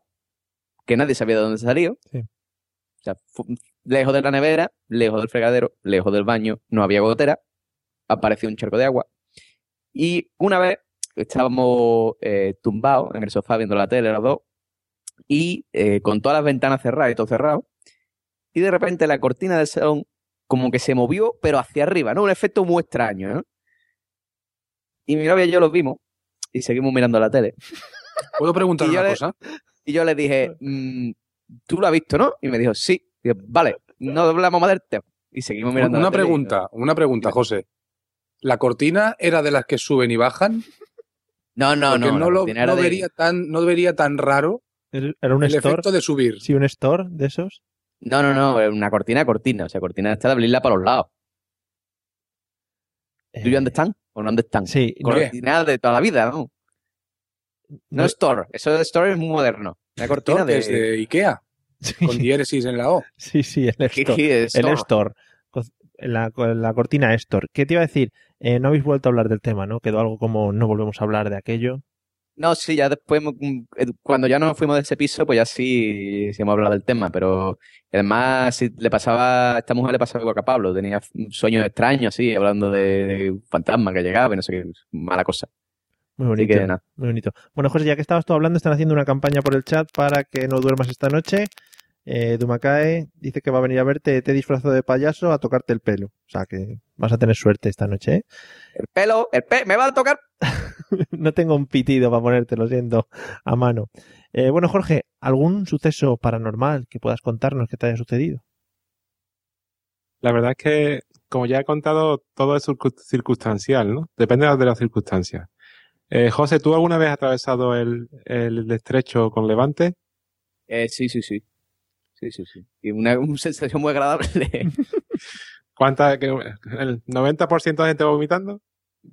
que nadie sabía de dónde salió. Sí. O sea, lejos de la nevera, lejos del fregadero, lejos del baño, no había gotera, apareció un charco de agua. Y una vez estábamos eh, tumbados en el sofá viendo la tele los dos y eh, con todas las ventanas cerradas y todo cerrado. Y de repente la cortina del salón como que se movió, pero hacia arriba, ¿no? Un efecto muy extraño, ¿no? Y mi novia y yo los vimos y seguimos mirando la tele. ¿Puedo preguntar una le- cosa? Y yo le dije, mm, ¿tú lo has visto, no? Y me dijo, sí. Y yo, vale, no hablamos más del tema. Y seguimos mirando Una la tele y- pregunta, una pregunta, José. ¿La cortina era de las que suben y bajan? No, no, Porque no. no, la lo, no de- vería tan, no vería tan raro Era un el store. efecto de subir. Sí, un store de esos. No, no, no, una cortina, cortina. O sea, cortina está de abrirla para los lados. ¿Tú y dónde están? ¿O no dónde están? Eh, Sí, no- Cortina de toda la vida, ¿no? No, store. Eso de store es muy moderno. Una cortina de... Es de Ikea, con diéresis en la O. Sí, sí, el ¿Qué- store. El store? La, la cortina store. ¿Qué te iba a decir? Eh, no habéis vuelto a hablar del tema, ¿no? Quedó algo como no volvemos a hablar de aquello. No, sí, ya después, mm, eh, cuando ya nos fuimos de ese piso, pues ya sí, sí hemos hablado del tema, pero además sí le pasaba, a esta mujer le pasaba que a Pablo, tenía sueños extraños, así, hablando de, de un fantasma que llegaba y no sé qué, mala cosa. Muy bonito. que. Muy bonito. Bueno, José, ya que estabas tú hablando, están haciendo una campaña por el chat para que no duermas esta noche. Eh, Dumakae dice que va a venir a verte, te disfrazo de payaso a tocarte el pelo. O sea que vas a tener suerte esta noche, ¿eh? El pelo, el pe me va a tocar. no tengo un pitido para ponerte, lo siento, a mano. Eh, bueno, Jorge, ¿algún suceso paranormal que puedas contarnos que te haya sucedido? La verdad es que, como ya he contado, todo es circu- circunstancial, ¿no? Depende de las circunstancias. Eh, José, ¿tú alguna vez has atravesado el, el estrecho con Levante? Eh, sí, sí, sí. Sí, sí, sí. Y una, una sensación muy agradable. ¿Cuánta? que- ¿El 90% de gente vomitando?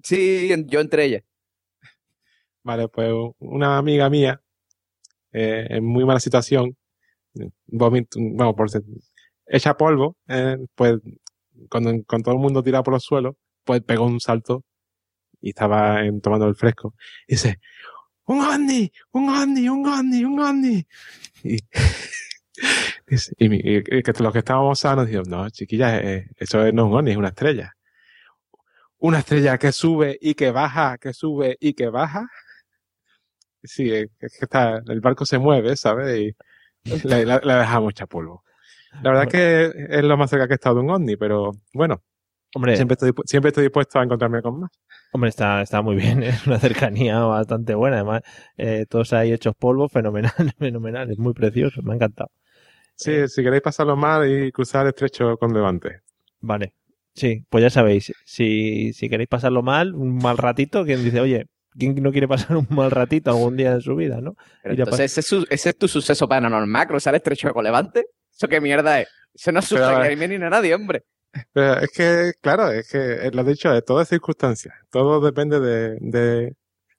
sí, yo entre ellas. Vale, pues una amiga mía, eh, en muy mala situación, vomit, bueno, por echa polvo, eh, pues cuando, con todo el mundo tirado por los suelos, pues pegó un salto y estaba tomando el fresco. Y dice, ¡Un ovni! ¡Un ovni! ¡Un ovni! ¡Un ovni! Y, dice- y, mi- y que los que estábamos sanos dijeron, no, chiquilla, eh, eso no es un ovni, es una estrella. Una estrella que sube y que baja, que sube y que baja. Sí, es que está, el barco se mueve, ¿sabes? Y le, le, le deja mucha polvo. La verdad es que es lo más cerca que he estado de un ovni, pero bueno, Hombre, siempre estoy, siempre estoy dispuesto a encontrarme con más. hombre está, está muy bien, es una cercanía bastante buena. Además, eh, todos ahí hechos polvo, fenomenal, fenomenal, es muy precioso, me ha encantado. Sí, si queréis pasarlo mal y cruzar el estrecho con Levante. Vale. Sí, pues ya sabéis, si, si queréis pasarlo mal, un mal ratito, quien dice, oye, ¿quién no quiere pasar un mal ratito algún día en su vida, no? Entonces, ¿ese es, su- ese es tu suceso paranormal, cruzar el estrecho de Colevante? ¿Eso qué mierda es? Eso no asusta Pero, ni a mí ni a nadie, hombre. Pero es que, claro, es que eh, lo he dicho, es todo es circunstancias. Todo depende de, de,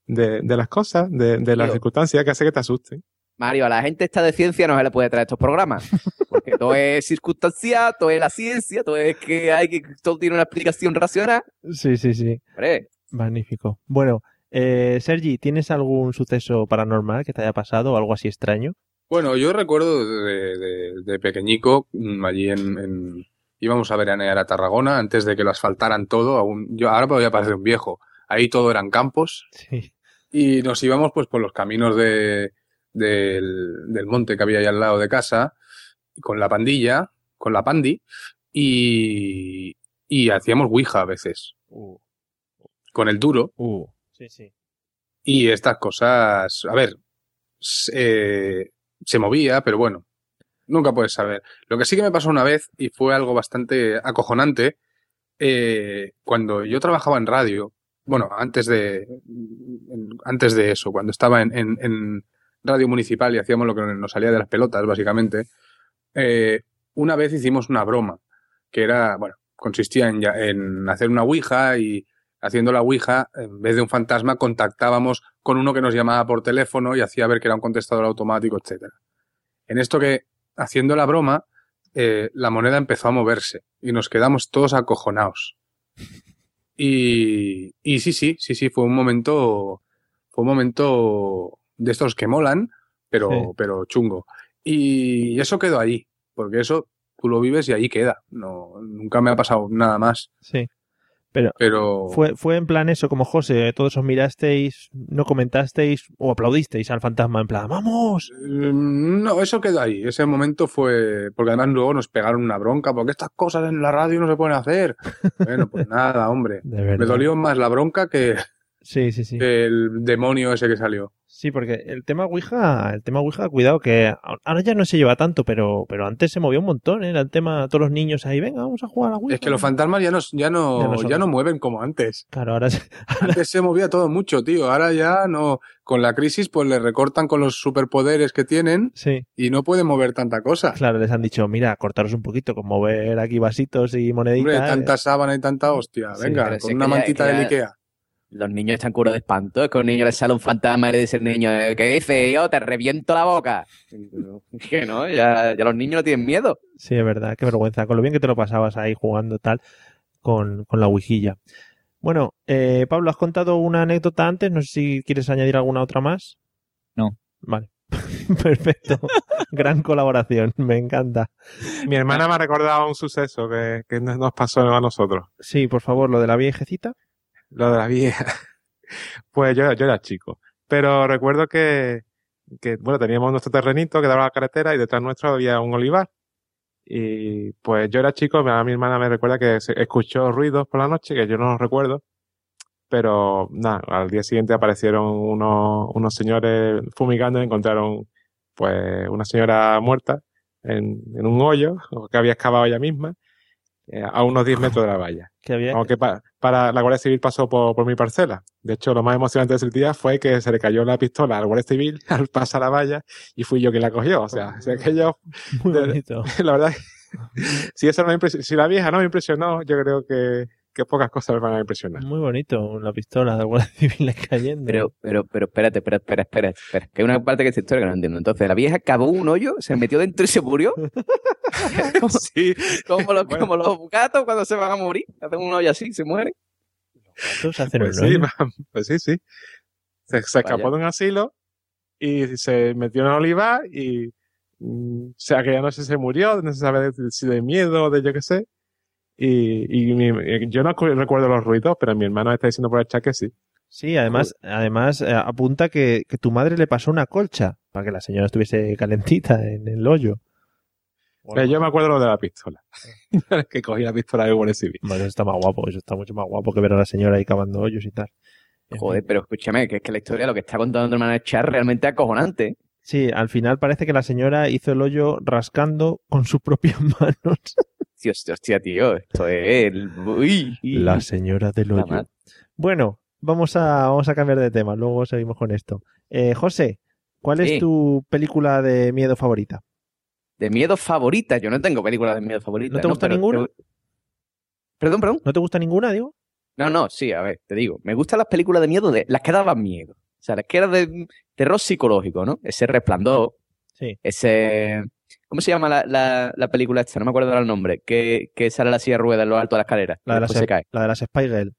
de, de las cosas, de, de las circunstancias que hace que te asusten. Mario, a la gente esta de ciencia no se le puede traer estos programas. Porque todo es circunstancial, todo es la ciencia, todo es que hay que, todo tiene una explicación racional. Sí, sí, sí. Hombre, Magnífico. Bueno, eh, Sergi, ¿tienes algún suceso paranormal que te haya pasado o algo así extraño? Bueno, yo recuerdo de, de- de pequeñico, mm, allí en, en- íbamos a veranear a Tarragona antes de que lo asfaltaran todo. Aún, yo ahora me voy a parecer un viejo. Ahí todo eran campos Sí. y nos íbamos pues por los caminos de, del, del monte que había ahí al lado de casa con la pandilla, con la pandi y, y hacíamos ouija a veces con el duro Uh, sí, sí. y estas cosas, a ver, eh, se movía, pero bueno, nunca puedes saber. Lo que sí que me pasó una vez y fue algo bastante acojonante, eh, cuando yo trabajaba en radio, bueno, antes de, antes de eso, cuando estaba en, en- en radio municipal y hacíamos lo que nos salía de las pelotas, básicamente, eh, una vez hicimos una broma, que era, bueno, consistía en, en hacer una ouija y haciendo la ouija, en vez de un fantasma, contactábamos con uno que nos llamaba por teléfono y hacía ver que era un contestador automático, etcétera. En esto que, haciendo la broma, eh, la moneda empezó a moverse y nos quedamos todos acojonados. Y, y sí, sí, sí, sí, fue un momento, fue un momento de estos que molan, pero, Sí. pero chungo. Y eso quedó allí, porque eso tú lo vives y ahí queda. No, nunca me ha pasado nada más. Sí. Pero Pero fue, fue en plan eso, como José, todos os mirasteis, no comentasteis o aplaudisteis al fantasma en plan, ¡vamos! Mm, No, eso quedó ahí. Ese momento fue. Porque además luego nos pegaron una bronca, porque estas cosas en la radio no se pueden hacer. Bueno, pues nada, hombre. Me dolió más la bronca que, Sí, sí, sí. que el demonio ese que salió. Sí, porque el tema Ouija, el tema Ouija, cuidado que ahora ya no se lleva tanto, pero, pero antes se movía un montón, ¿eh? Era el tema, todos los niños ahí, venga, vamos a jugar a Ouija. Es que los fantasmas ya no, ya no, Ya no ya son- no, mueven como antes. Claro, ahora se- Antes se movía todo mucho, tío. Ahora ya no. Con la crisis, pues le recortan con los superpoderes que tienen sí. y no pueden mover tanta cosa. Claro, les han dicho, mira, cortaros un poquito con mover aquí vasitos y moneditas. Hombre, ¿eh? tanta sábana y tanta hostia. Venga, con una que mantita de Ikea. Los niños están curados de espanto. Es que a un niño le sale un fantasma y le dice el niño, eh, ¿qué dice? Yo te reviento la boca. Que no, ya, ya los niños no tienen miedo. Sí, es verdad, qué vergüenza. Con lo bien que te lo pasabas ahí jugando tal con, con la Ouijilla. Bueno, eh, Pablo, has contado una anécdota antes, no sé si quieres añadir alguna otra más. No. Vale. Perfecto. Gran colaboración, me encanta. Mi hermana me ha recordado un suceso que, que nos pasó a nosotros. Sí, por favor, lo de la viejecita. Lo de la vieja. Pues yo, yo era chico. Pero recuerdo que bueno, teníamos nuestro terrenito que daba la carretera y detrás nuestro había un olivar. Y pues yo era chico, mi hermana me recuerda que escuchó ruidos por la noche, que yo no los recuerdo. Pero nada, al día siguiente aparecieron unos, unos señores fumigando y encontraron pues una señora muerta en, en un hoyo que había excavado ella misma eh, a unos 10 metros de la valla. Que había... Aunque pa- para la Guardia Civil pasó por, por mi parcela. De hecho, lo más emocionante de ese día fue que se le cayó la pistola al Guardia Civil al pasar la valla y fui yo quien la cogió. O sea, o sea, que yo, Muy de- bonito. la verdad, si, eso no me si la vieja no me impresionó, yo creo que, que pocas cosas me van a impresionar. Muy bonito, la pistola de Guardia Civil cayendo. Pero, pero, pero espérate, espera, espera, espera, espera. Que hay una parte de esta historia que no entiendo. Entonces, la vieja cavó un hoyo, se metió dentro y se murió. como, sí. como, los, como los gatos cuando se van a morir. Hacen un hoyo así y se mueren. Todos hacen Pues un sí, hoyo. pues sí, sí. Se, se escapó de un asilo y se metió en el olivar y mm, o sea, aquella noche se murió, no se sabe si de miedo o de yo qué sé. Y, y mi- yo no cu- recuerdo los ruidos, pero mi hermano está diciendo por el chat que sí. Sí, además, además eh, apunta que, que tu madre le pasó una colcha para que la señora estuviese calentita en el hoyo. Pero yo me acuerdo lo de la pistola. que cogí la pistola de Guardia Civil. Bueno, eso está más guapo, eso está mucho más guapo que ver a la señora ahí cavando hoyos y tal. Joder, pero escúchame, que es que la historia, lo que está contando tu hermana Char, es realmente acojonante. Sí, al final parece que la señora hizo el hoyo rascando con sus propias manos. Tío, hostia, tío, esto es... el- Uy, La señora del hoyo. Bueno, vamos a, vamos a cambiar de tema, luego seguimos con esto. Eh, José, ¿cuál es tu película de miedo favorita? De miedo favorita. Yo no tengo película de miedo favorita. ¿No te gusta ninguna? Perdón, perdón. ¿No te gusta ninguna, digo? No, no, sí, a ver, te digo. Me gustan las películas de miedo, de las que daban miedo. O sea, que eran de terror psicológico, ¿no? Ese resplandor. Sí. Ese. ¿Cómo se llama la, la, la película esta? No me acuerdo ahora el nombre. Que, que sale la silla de ruedas en lo alto de la escalera. La de, las, se cae. la de las Spy Girl.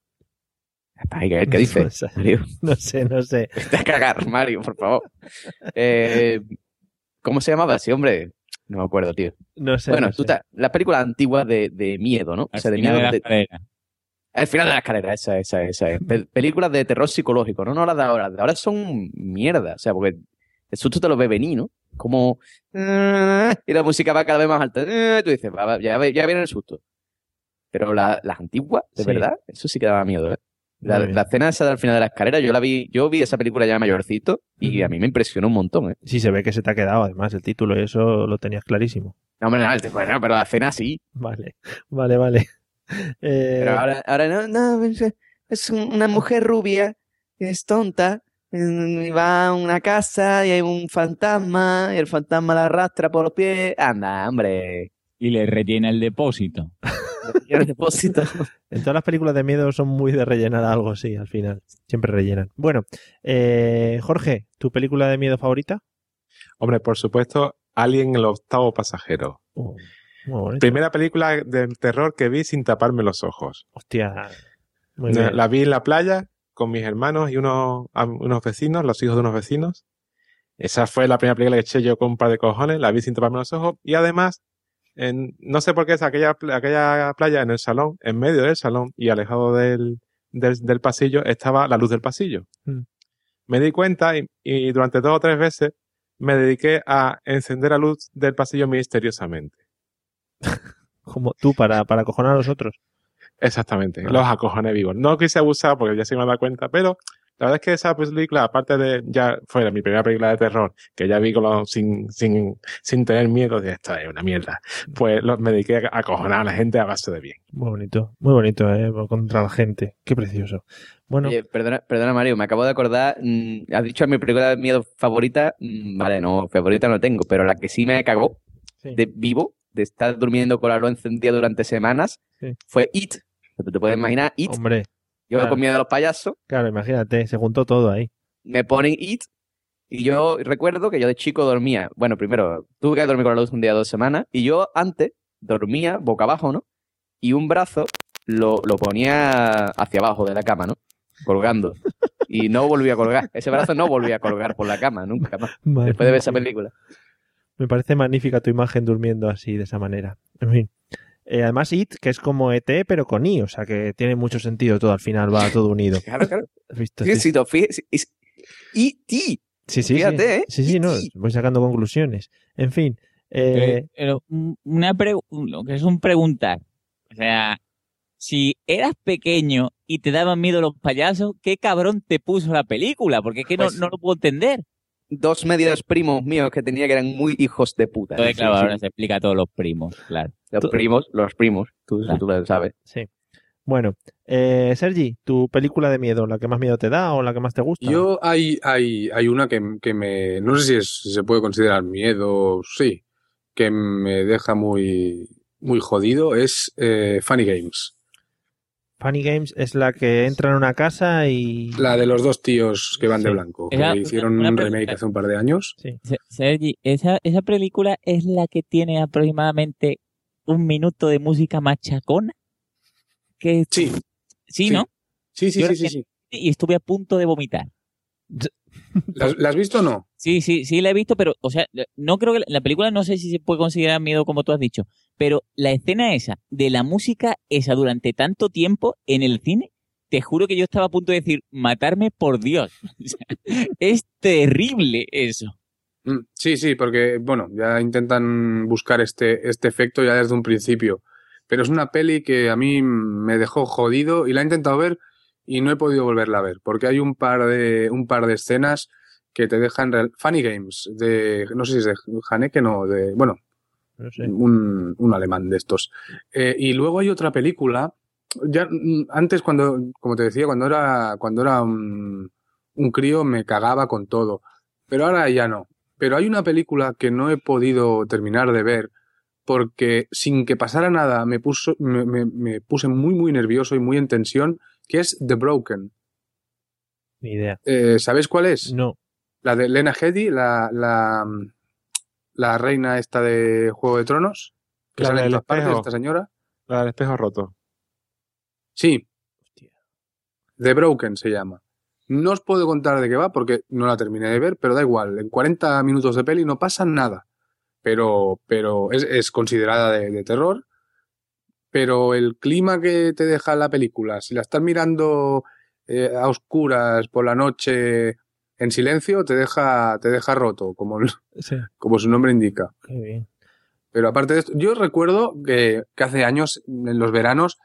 Ay, ¿qué, qué dices? No sé. No sé, no sé. Vete a cagar, Mario, por favor. Eh, ¿Cómo se llamaba? Sí, hombre. No me acuerdo, tío. No sé. bueno, no tú sé. ta- las películas antiguas de, de miedo, ¿no? O sea, de miedo de la de- Al final de la escalera, esa, esa, esa. es. Pe- películas de terror psicológico, no, no las de ahora. Las de ahora son mierda. O sea, porque el susto te lo ve venir, ¿no? Como. "Ah", Y la música va cada vez más alta. "Ah", Tú dices, va, va, ya, viene el susto. Pero la- las antiguas, de Sí. verdad, eso sí que daba miedo, ¿eh? La, la escena esa del final de la escalera, yo la vi, yo vi esa película ya mayorcito y a mí me impresionó un montón, ¿eh? Sí, se ve que se te ha quedado, además, el título, y eso lo tenías clarísimo. No, hombre, no, bueno, pero la escena sí. Vale, vale, vale. Eh, Pero ahora, ahora no, no, es- es un- una mujer rubia, que es tonta, mm, y va a una casa y hay un fantasma, y el fantasma la arrastra por los pies. Anda, hombre. Y le rellena el depósito. El depósito. En todas las películas de miedo son muy de rellenar algo, sí, al final. Siempre rellenan. Bueno, eh, Jorge, ¿tu película de miedo favorita? Hombre, por supuesto, Alien el octavo pasajero. Oh. Primera película de terror que vi sin taparme los ojos. Hostia. Muy La- bien. La vi en la playa con mis hermanos y unos, unos vecinos, los hijos de unos vecinos. Esa fue la primera película que eché yo con un par de cojones, la vi sin taparme los ojos. Y además, en, no sé por qué es aquella, aquella playa en el salón, en medio del salón y alejado del, del, del pasillo, estaba la luz del pasillo. Mm. Me di cuenta y, y durante dos o tres veces me dediqué a encender la luz del pasillo misteriosamente. Como tú, para, para acojonar a los otros. Exactamente, Ah. los acojones vivos. No quise abusar porque ya se me da cuenta, pero la verdad es que esa película, aparte de, ya fue mi primera película de terror, que ya vi con lo- sin, sin, sin tener miedo de esto es una mierda, pues lo- me dediqué a acojonar a la gente a base de bien. Muy bonito, muy bonito, ¿eh? Contra la gente. Qué precioso. Bueno, Oye, perdona, perdona, Mario, me acabo de acordar. mm, has dicho mi película de miedo favorita. mm, vale, no, favorita no tengo, pero la que sí me cagó Sí. de vivo, de estar durmiendo con la luz encendida durante semanas, Sí. fue It. Tú te puedes imaginar, It. hombre, Yo claro. con miedo a los payasos. claro, imagínate, se juntó todo ahí. me ponen It y yo recuerdo que yo de chico dormía, bueno, primero tuve que dormir con la luz un día dos semanas y yo antes dormía boca abajo, ¿no? Y un brazo lo, lo ponía hacia abajo de la cama, ¿no? Colgando. Y no volvía a colgar. Ese brazo no volvía a colgar por la cama, nunca más. Después de ver esa película. Me parece magnífica tu imagen durmiendo así, de esa manera. En fin. Eh, además, It, que es como ET, pero con I, o sea que tiene mucho sentido todo, al final va todo unido. Claro, claro. ¿Has visto? Sí, sí, fí- sí, es- Y ti. Sí, sí, Fíjate, sí. ¿eh? Sí, sí, no, voy sacando conclusiones. En fin, eh, Pero, pero, una pre- lo que es un preguntar. O sea, si eras pequeño y te daban miedo los payasos, ¿qué cabrón te puso la película? Porque es que no, Pues- no lo puedo entender. Dos medios primos míos que tenía que eran muy hijos de puta. Entonces, claro, ahora se explica a todos los primos, claro. Los primos, los primos, tú, tú lo sabes. sí. Bueno, eh, Sergi, ¿tu película de miedo, la que más miedo te da o la que más te gusta? Yo hay, hay, hay una que, que me, no sé si, es- si se puede considerar miedo, sí, que me deja muy, muy jodido, es eh, Funny Games. Funny Games es la que entra en una casa y... La de los dos tíos que van de Sí. blanco, que Era- hicieron una un remake hace un par de años. Se- Sergi, esa, esa película es la que tiene aproximadamente un minuto de música machacona. Que, sí. Sí, ¿no? Sí, sí, Yo sí, sí, sí. Y estuve a punto de vomitar. ¿La, la has visto o no? Sí, sí, sí la he visto, pero, o sea, no creo que la- la película no sé si se puede considerar miedo como tú has dicho, pero la escena esa de la música esa durante tanto tiempo en el cine, te juro que yo estaba a punto de decir, matarme por Dios. Es terrible eso. Mm, Sí, sí, porque, bueno, ya intentan buscar este, este efecto ya desde un principio. Pero es una peli que a mí me dejó jodido y la he intentado ver y no he podido volverla a ver, porque hay un par de, un par de escenas que te dejan real- Funny Games, de, no sé si es de Haneke, no, de, bueno, No sé. un, un alemán de estos. Eh, y luego hay otra película, ya mm, antes cuando, como te decía, cuando era, cuando era un, un crío me cagaba con todo, pero ahora ya no. Pero hay una película que no he podido terminar de ver porque sin que pasara nada me, puso, me, me- me puse muy, muy nervioso y muy en tensión, que es The Broken. Ni idea. Eh, ¿Sabéis cuál es? No. La de Lena Headey, la, la, la reina esta de Juego de Tronos, que sale en todas partes, esta señora. La del espejo roto. Sí. The Broken se llama. No os puedo contar de qué va porque no la terminé de ver, pero da igual. En 40 minutos de peli no pasa nada. Pero, pero es, es considerada de, de terror. Pero el clima que te deja la película, si la estás mirando eh, a oscuras por la noche en silencio, te deja, te deja roto, como, Sí, como su nombre indica. qué bien. Pero aparte de esto, yo recuerdo que, que hace años, en los veranos,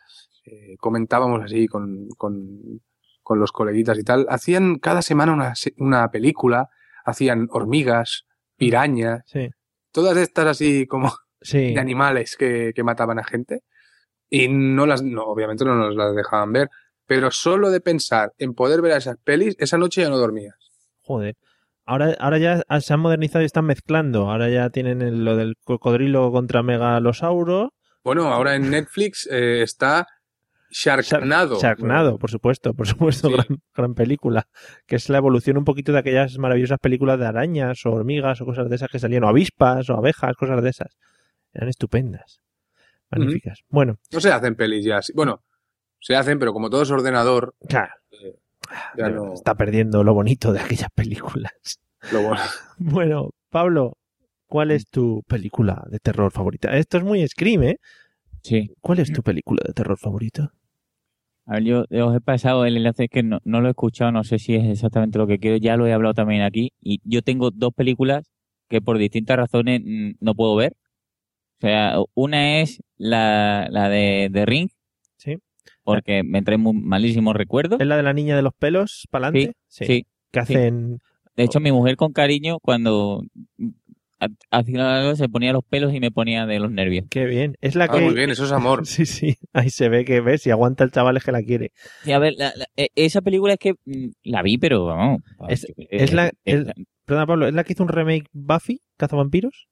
eh, comentábamos así con, con, con los coleguitas y tal, hacían cada semana una, una película, hacían hormigas, pirañas, Sí, todas estas así como sí. de animales que, que mataban a gente. Y no las, no, obviamente no nos las dejaban ver, pero solo de pensar en poder ver a esas pelis, esa noche ya no dormías. Joder. Ahora, ahora ya se han modernizado y están mezclando. Ahora ya tienen el- lo del cocodrilo contra megalosauro. Bueno, ahora en Netflix eh, está Sharknado. Sharknado, por supuesto, por supuesto, Sí. gran, gran película. Que es la evolución un poquito de aquellas maravillosas películas de arañas o hormigas o cosas de esas que salían, o avispas o abejas, cosas de esas. Eran estupendas. Magníficas. Bueno, No se hacen pelis ya. Bueno, se hacen, pero como todo es ordenador, claro, eh, ya de no. verdad, está perdiendo lo bonito de aquellas películas. Lo bueno. Bueno, Pablo, ¿cuál es tu película de terror favorita? Esto es muy Scream, ¿eh? Sí. ¿Cuál es tu película de terror favorita? A ver, yo os he pasado el enlace que no, no lo he escuchado, no sé si es exactamente lo que quiero, ya lo he hablado también aquí, y yo tengo dos películas que por distintas razones mm, no puedo ver. O sea, una es la, la de The Ring. Porque me trae muy malísimos recuerdos. ¿Es la de la niña de los pelos para Sí, adelante? sí. Que sí. hacen. De hecho, mi mujer con cariño, cuando ha- hacía algo, se ponía los pelos y me ponía de los nervios. Qué bien. Es la Ah, que. muy bien, eso es amor. Sí, sí. Ahí se ve que ves, si aguanta el chaval es que la quiere. Y a ver, la- la- e- esa película es que mm, la vi, pero vamos. Es, sé, es la. es- es- Perdona, Pablo, ¿es la que hizo un remake Buffy, Cazavampiros?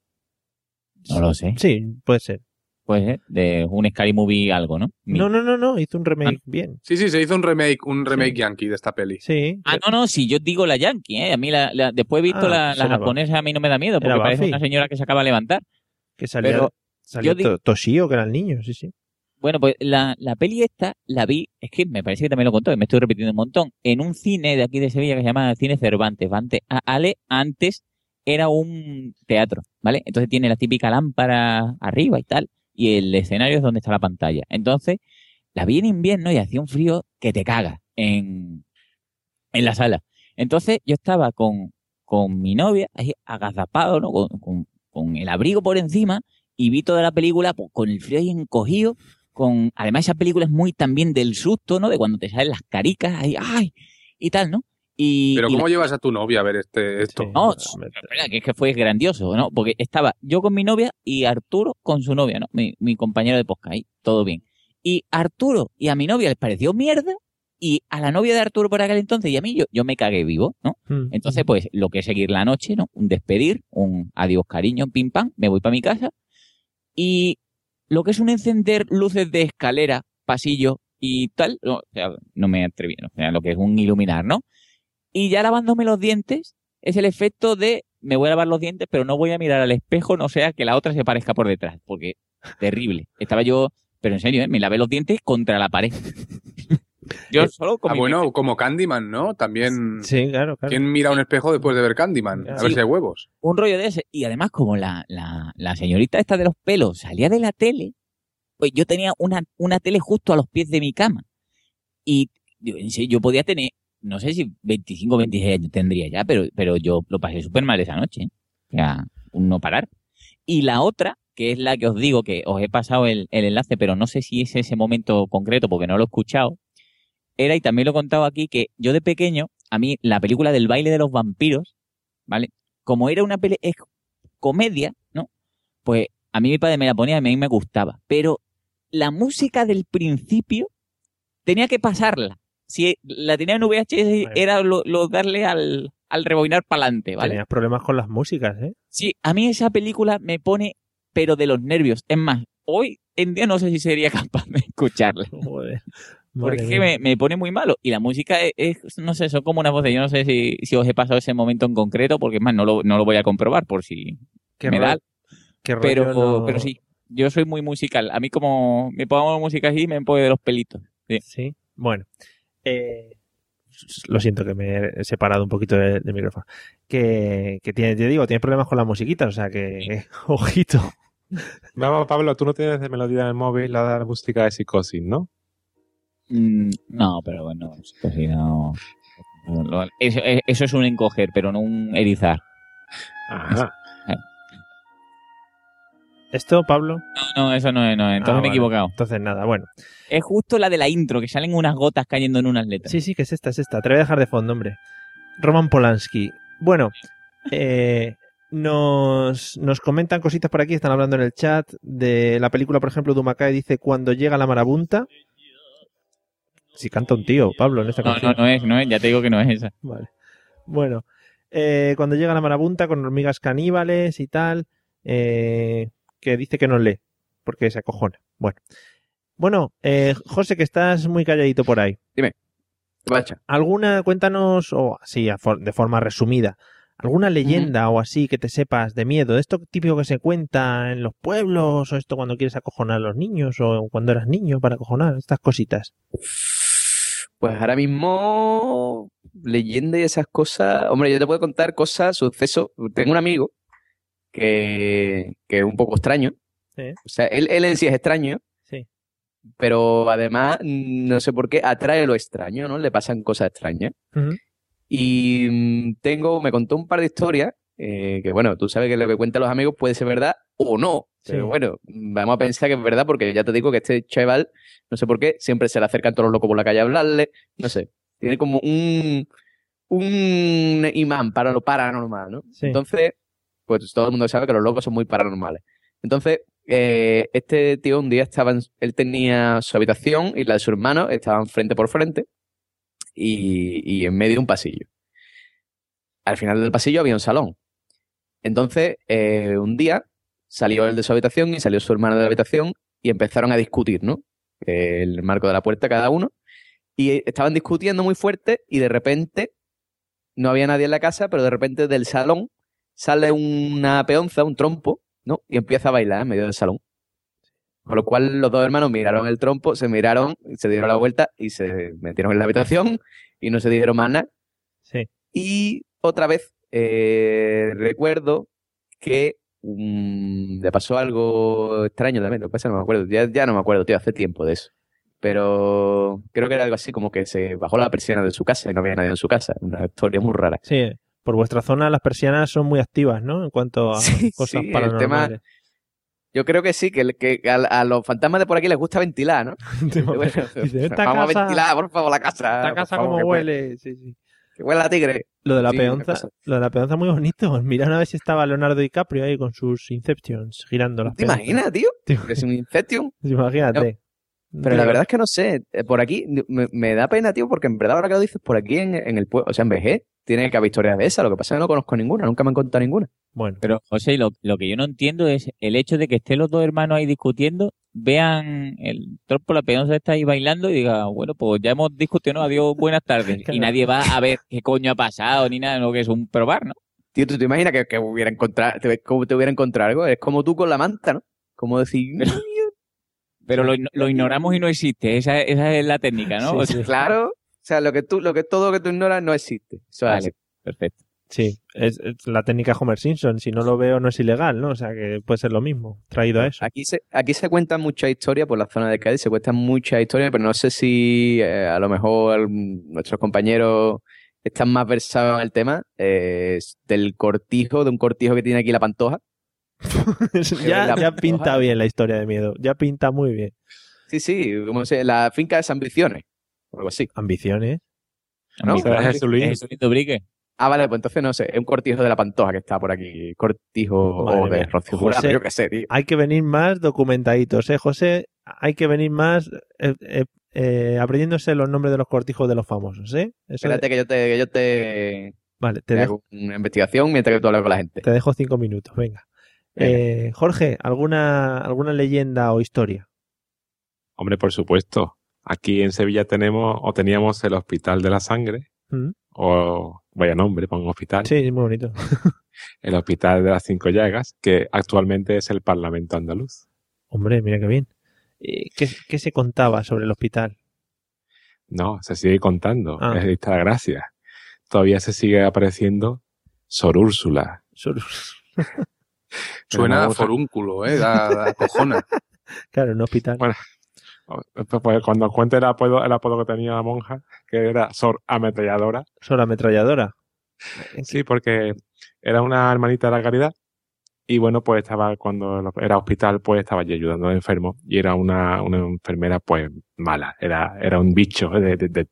no lo sé. Sí, puede ser. Pues eh, de un Scary Movie algo, ¿no? Mi- No, no, no, no. Hizo un remake Ah. bien. Sí, sí, se hizo un remake, un remake yankee de esta peli. Sí. Ah, no, no, si yo digo la Yankee, ¿eh? A mí la, la- después he visto Ah, la, pues la japonesa, a mí no me da miedo, porque Era parece Buffy. una señora que se acaba de levantar. Que Pero yo digo- To- Toshio, que era el niño, sí, sí. Bueno, pues la, la peli esta la vi, es que me parece que también lo contó, y me estoy repitiendo un montón, en un cine de aquí de Sevilla que se llama Cine Cervantes. Antes, a- Ale antes era un teatro, ¿vale? Entonces tiene la típica lámpara arriba y tal, y el escenario es donde está la pantalla. Entonces, la vi en invierno y hacía un frío que te caga en, en la sala. Entonces, yo estaba con, con mi novia, ahí agazapado, ¿no? Con, con- con el abrigo por encima, y vi toda la película pues, con el frío ahí encogido, con, además esa película es muy también del susto, ¿no? De cuando te salen las caricas, ahí, ¡ay! Y tal, ¿no? Y, Pero y ¿cómo la- llevas a tu novia a ver este esto? no, espera, que es que fue grandioso, ¿no? Porque estaba yo con mi novia y Arturo con su novia, ¿no? Mi, mi compañero de podcast, ahí, todo bien. Y Arturo y a mi novia les pareció mierda y a la novia de Arturo por aquel entonces y a mí yo, yo me cagué vivo, ¿no? Mm. Entonces, pues, lo que es seguir la noche, ¿no? Un despedir, un adiós cariño, pim pam, me voy para mi casa. Y lo que es un encender luces de escalera, pasillo y tal, no, o sea, no me atreví, ¿no? o sea, lo que es un iluminar, ¿no? Y ya lavándome los dientes, es el efecto de me voy a lavar los dientes, pero no voy a mirar al espejo, no sea que la otra se parezca por detrás, porque terrible. Estaba yo, pero en serio, ¿eh? me lavé los dientes contra la pared. yo solo con Ah, bueno, como Candyman, ¿no? También. Sí, claro, claro. ¿Quién mira un espejo después de ver Candyman? A ver Sí. si hay huevos. un rollo de ese. Y además, como la, la, la señorita esta de los pelos salía de la tele, pues yo tenía una, una tele justo a los pies de mi cama. Y yo, en serio, yo podía tener, no sé si 25 o 26 años tendría ya, pero, pero yo lo pasé súper mal esa noche. O sea, un no parar. Y la otra, que es la que os digo, que os he pasado el, el enlace, pero no sé si es ese momento concreto porque no lo he escuchado, era, y también lo he contado aquí, que yo de pequeño, a mí la película del baile de los vampiros, ¿vale? Como era una pele es comedia, ¿no? Pues a mí mi padre me la ponía y a mí me gustaba. Pero la música del principio tenía que pasarla. Si la tenía en VHS era lo, lo darle al, al rebobinar para adelante, ¿vale? Tenías problemas con las músicas, ¿eh? Sí, a mí esa película me pone, pero de los nervios. Es más, hoy en día no sé si sería capaz de escucharla. Joder. Porque me, me pone muy malo. Y la música es, es- no sé, son como una voz de, yo no sé si, si os he pasado ese momento en concreto, porque es más, no lo, no lo voy a comprobar por si Qué me da. qué Pero, no- pero sí, yo soy muy musical. A mí como me pongo música así, me pone de los pelitos. Sí. Sí. Bueno. Eh, lo siento que me he separado un poquito de- del micrófono. Que, que tiene, te digo, tienes problemas con la musiquita, o sea que, ojito. Vamos, Pablo, tú no tienes de melodía en el móvil la de música de psicosis, ¿no? Mm, no, pero bueno, no. no, Eso, eh, eso es un encoger, pero no un erizar. Ajá. ¿Esto, Pablo? No, no, eso no es, no es. Entonces Ah, me he equivocado. Entonces nada, bueno. Es justo la de la intro, que salen unas gotas cayendo en unas letras. Sí, sí, que es esta, es esta. Te voy a dejar de fondo, hombre. Roman Polanski. Bueno, eh, nos, nos comentan cositas por aquí, están hablando en el chat de la película, por ejemplo, Dumacay dice Cuando llega la marabunta. Si canta un tío, Pablo, en esta No, canción. no, no es, no es, ya te digo que no es esa. Vale. Bueno, eh, cuando llega la marabunta con hormigas caníbales y tal, eh, que dice que no lee, porque se acojona. Bueno, bueno eh, José, que estás muy calladito por ahí. Dime. Bacha. ¿Alguna, cuéntanos, o así, de forma resumida, alguna leyenda o así que te sepas de miedo? ¿Esto típico que se cuenta en los pueblos? ¿O esto cuando quieres acojonar a los niños? ¿O cuando eras niño para acojonar? Estas cositas. Pues ahora mismo, leyenda y esas cosas. Hombre, yo te puedo contar cosas, sucesos. Tengo un amigo que, que es un poco extraño. Sí. O sea, él, él en sí es extraño. Sí. Pero además, no sé por qué, atrae lo extraño, ¿no? Le pasan cosas extrañas. Y mm, tengo, me contó un par de historias, eh, que bueno, tú sabes que lo que cuentan los amigos puede ser verdad o no. Pero bueno, vamos a pensar que es verdad porque ya te digo que este chaval, no sé por qué, siempre se le acercan todos los locos por la calle a hablarle, no sé. Tiene como un, un imán para lo paranormal, ¿no? Sí. Entonces, pues todo el mundo sabe que los locos son muy paranormales. Entonces, eh, este tío un día estaba, en- él tenía su habitación y la de su hermano estaban frente por frente y, y en medio un pasillo. Al final del pasillo había un salón. Entonces, eh, un día salió él de su habitación y salió su hermano de la habitación y empezaron a discutir, ¿no? El marco de la puerta cada uno. Y estaban discutiendo muy fuerte y de repente no había nadie en la casa, pero de repente del salón sale una peonza, un trompo, ¿no? Y empieza a bailar en medio del salón. Con lo cual los dos hermanos miraron el trompo, se miraron, se dieron la vuelta y se metieron en la habitación y no se dijeron más nada. Sí. Y otra vez eh, recuerdo que mm, le pasó algo extraño también, lo que pasa no me acuerdo, ya, ya no me acuerdo, tío, hace tiempo de eso. Pero creo que era algo así como que se bajó la persiana de su casa y no había nadie en su casa, una historia muy rara. Sí, Por vuestra zona las persianas son muy activas, ¿no? En cuanto a Sí, cosas sí, el paranormales. Yo creo que sí, que, que a, a los fantasmas de por aquí les gusta ventilar, ¿no? Bueno, Dice, "Esta vamos casa- a ventilar, por favor, la casa. Esta casa favor, como huele. Sí, sí. Que huele a tigre. Lo de la Sí, peonza, lo de la peonza muy bonito. Mira a ver si estaba Leonardo DiCaprio ahí con sus Inceptions girando las ¿Te peonzas. imaginas, tío? Que es un Inception. Imagínate. Pero la verdad es que no sé, eh, por aquí me, me da pena, tío, porque en verdad ahora que lo dices, por aquí en, en el pueblo, o sea, en VG, tiene que haber historias de esas, lo que pasa es que no conozco ninguna, nunca me han contado ninguna. Bueno. Pero, José, lo, lo que yo no entiendo es el hecho de que estén los dos hermanos ahí discutiendo, vean el tropo, la peonza está ahí bailando y diga, bueno, pues ya hemos discutido, ¿no? adiós, buenas tardes. Y nadie va a ver qué coño ha pasado ni nada, lo que es un probar, ¿no? Tío, ¿tú te imaginas que, que hubiera encontrado, te, te hubiera encontrado algo? Es como tú con la manta, ¿no? Como decir, Pero lo, lo ignoramos y no existe, esa, esa es la técnica, ¿no? Sí, O sí, sea, claro, o sea, lo que tú, lo que todo lo que tú ignoras no existe. Eso Vale, perfecto. Sí, es, es la técnica Homer Simpson. Si no lo veo, no es ilegal, ¿no? O sea que puede ser lo mismo, traído a eso. Aquí se, aquí se cuentan muchas historias por la zona de Cádiz, se cuentan muchas historias, pero no sé si eh, a lo mejor nuestros compañeros están más versados en el tema eh, del cortijo, de un cortijo que tiene aquí la pantoja. ya, ya pinta bien la historia de miedo. Ya pinta muy bien. Sí, sí, como se, la finca de Ambiciones, o algo así. Ambiciones. ¿No? Es. Jesulín Brique. Ah, vale, pues entonces no sé, es un cortijo de la pantoja que está por aquí, cortijo Madre o de. Rocío Jurado, José, yo qué sé, tío. Hay que venir más documentaditos, ¿eh, José? Hay que venir más eh, eh, eh, aprendiéndose los nombres de los cortijos de los famosos, ¿eh? Eso de- Espérate que yo te, que yo te, Vale, te te dejo, hago una investigación mientras que tú hablas con la gente. te dejo cinco minutos, venga. Eh, Jorge, ¿alguna, ¿alguna leyenda o historia? Hombre, por supuesto. Aquí en Sevilla tenemos o teníamos el Hospital de la Sangre, Mm. o vaya nombre para un hospital. Sí, muy bonito. El Hospital de las Cinco Llagas, que actualmente es el Parlamento andaluz. Hombre, mira qué bien. ¿Qué, qué se contaba sobre el hospital? No, se sigue contando. Ah. Es lista de gracias. Todavía se sigue apareciendo Sor Úrsula. Sor- Suena a forúnculo, ¿eh? Da, da cojona. Claro, un hospital. Bueno, pues, pues, cuando cuente el apodo, el apodo que tenía la monja, que era Sor Ametralladora. Sor ametralladora. Sí, porque era una hermanita de la caridad y bueno, pues estaba cuando era hospital, pues estaba allí ayudando a los enfermos y era una, una enfermera pues mala, era, era un bicho, de- de- de-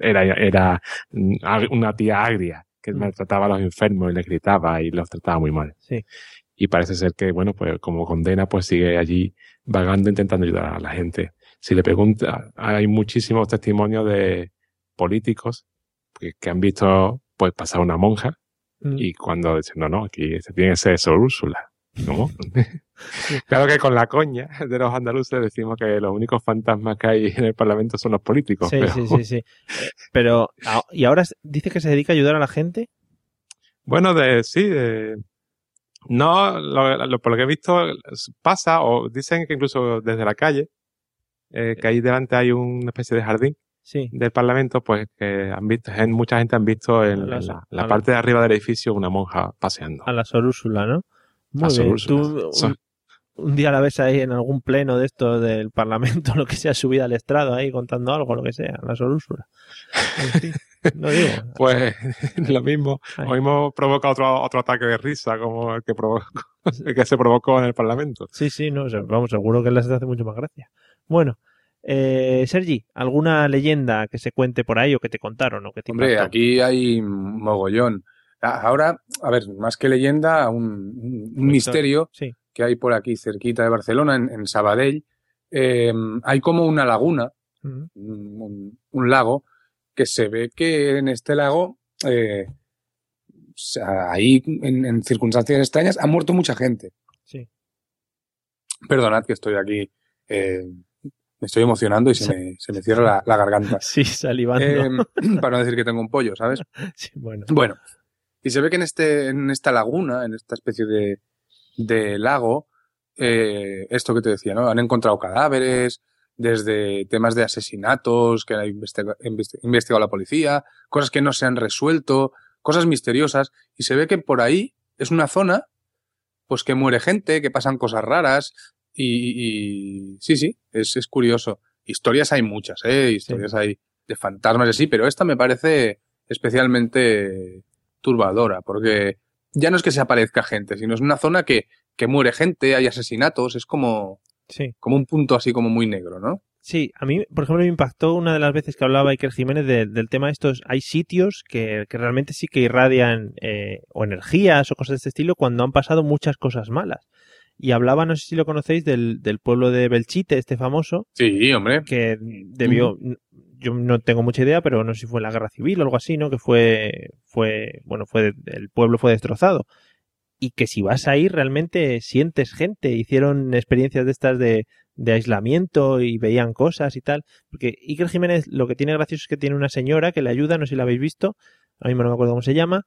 era, era una tía agria que Mm. maltrataba a los enfermos y les gritaba y los trataba muy mal. Sí. Y parece ser que, bueno, pues como condena, pues sigue allí vagando intentando ayudar a la gente. Si le pregunta, hay muchísimos testimonios de políticos que, que han visto pues pasar una monja Mm. y cuando dicen, no, no, aquí se tiene que ser Sor Úrsula. ¿Cómo? claro que con la coña de los andaluces decimos que los únicos fantasmas que hay en el Parlamento son los políticos. Sí, pero- sí, sí, sí. Pero, ah, ¿y ahora dice que se dedica a ayudar a la gente? Bueno, de, sí, de, no, lo- lo- por lo que he visto pasa, o dicen que incluso desde la calle, eh, que ahí delante hay una especie de jardín Sí. del Parlamento, pues que han visto, mucha gente han visto en, la- en la, parte de arriba del edificio una monja paseando. A la Sor Úrsula, ¿no? Muy bien. Tú un, un día la ves ahí en algún pleno de esto del Parlamento, lo que sea, subida al estrado ahí contando algo, lo que sea, la. En fin, no digo. Pues lo mismo, Ay. hoy hemos provocado otro, otro ataque de risa como el que, provocó, el que se provocó en el Parlamento. Sí, sí, no, vamos, seguro que les hace mucho más gracia. Bueno, eh, Sergi, ¿alguna leyenda que se cuente por ahí o que te contaron o que te Hombre, impactó? aquí hay mogollón. A- Ahora, a ver, más que leyenda, un, un- un misterio Sí. que hay por aquí cerquita de Barcelona, en, en Sabadell. Eh, hay como una laguna, un, un- un lago, que se ve que en este lago, eh, ahí en, en circunstancias extrañas, ha muerto mucha gente. Sí. Perdonad que estoy aquí, eh, me estoy emocionando y se me, se me cierra la, la garganta. Sí, salivando. Eh, para no decir que tengo un pollo, ¿sabes? Sí, bueno. Bueno, y se ve que en, este, en esta laguna, en esta especie de, de lago, eh, esto que te decía, ¿no? Han encontrado cadáveres, desde temas de asesinatos que ha investiga- investi- investigado la policía, cosas que no se han resuelto, cosas misteriosas, y se ve que por ahí es una zona, pues que muere gente, que pasan cosas raras, y, y- sí, sí, es, es curioso. Historias hay muchas, ¿eh? Historias hay de fantasmas y así, pero esta me parece especialmente perturbadora, porque ya no es que se aparezca gente, sino es una zona que, que muere gente, hay asesinatos, es como, Sí. como un punto así como muy negro, ¿no? Sí, a mí, por ejemplo, me impactó una de las veces que hablaba Iker Jiménez de- del tema estos. Hay sitios que, que realmente sí que irradian eh, o energías o cosas de este estilo cuando han pasado muchas cosas malas. Y hablaba, no sé si lo conocéis, del, del pueblo de Belchite, este famoso, Sí, hombre. que debió, yo no tengo mucha idea, pero no sé si fue en la guerra civil o algo así, ¿no? Que fue, fue, bueno, fue, el pueblo fue destrozado. Y que si vas ahí realmente sientes gente, hicieron experiencias de estas de, de aislamiento y veían cosas y tal. Porque Iker Jiménez lo que tiene gracioso es que tiene una señora que le ayuda, no sé si la habéis visto, ahora mismo no me acuerdo cómo se llama,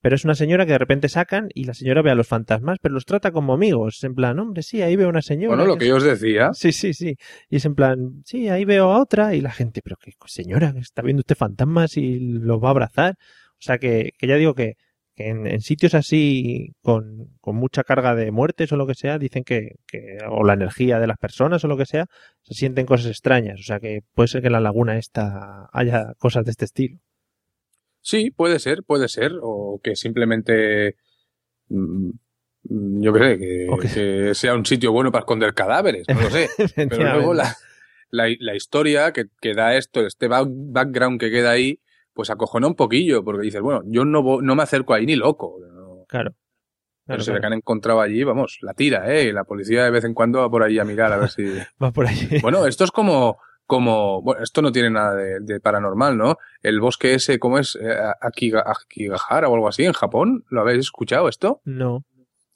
pero es una señora que de repente sacan y la señora ve a los fantasmas, pero los trata como amigos, en plan, hombre, sí, ahí veo una señora. Bueno, lo que yo os decía. Sí, sí, sí. Y es en plan, sí, ahí veo a otra y la gente, pero que señora, está viendo usted fantasmas y los va a abrazar. O sea que, que ya digo que, que en, en sitios así con, con mucha carga de muertes o lo que sea, dicen que, que, o la energía de las personas o lo que sea, se sienten cosas extrañas. O sea que puede ser que en la laguna esta haya cosas de este estilo. Sí, puede ser, puede ser, o que simplemente, mm, yo creo que, que- sea un sitio bueno para esconder cadáveres, no lo sé. Pero luego la, la, la historia que, que da esto, este back- background que queda ahí, pues acojona un poquillo, porque dices, bueno, yo no, no me acerco ahí ni loco. ¿no? Claro. Pero Claro, la claro. que han encontrado allí, vamos, la tira, ¿eh? La policía de vez en cuando va por ahí a mirar a ver si... Va por allí. Bueno, esto es como, como, bueno, esto no tiene nada de, de paranormal, ¿no? El bosque ese, ¿cómo es? Eh, Akiga- Akigahara o algo así en Japón. ¿Lo habéis escuchado esto? No.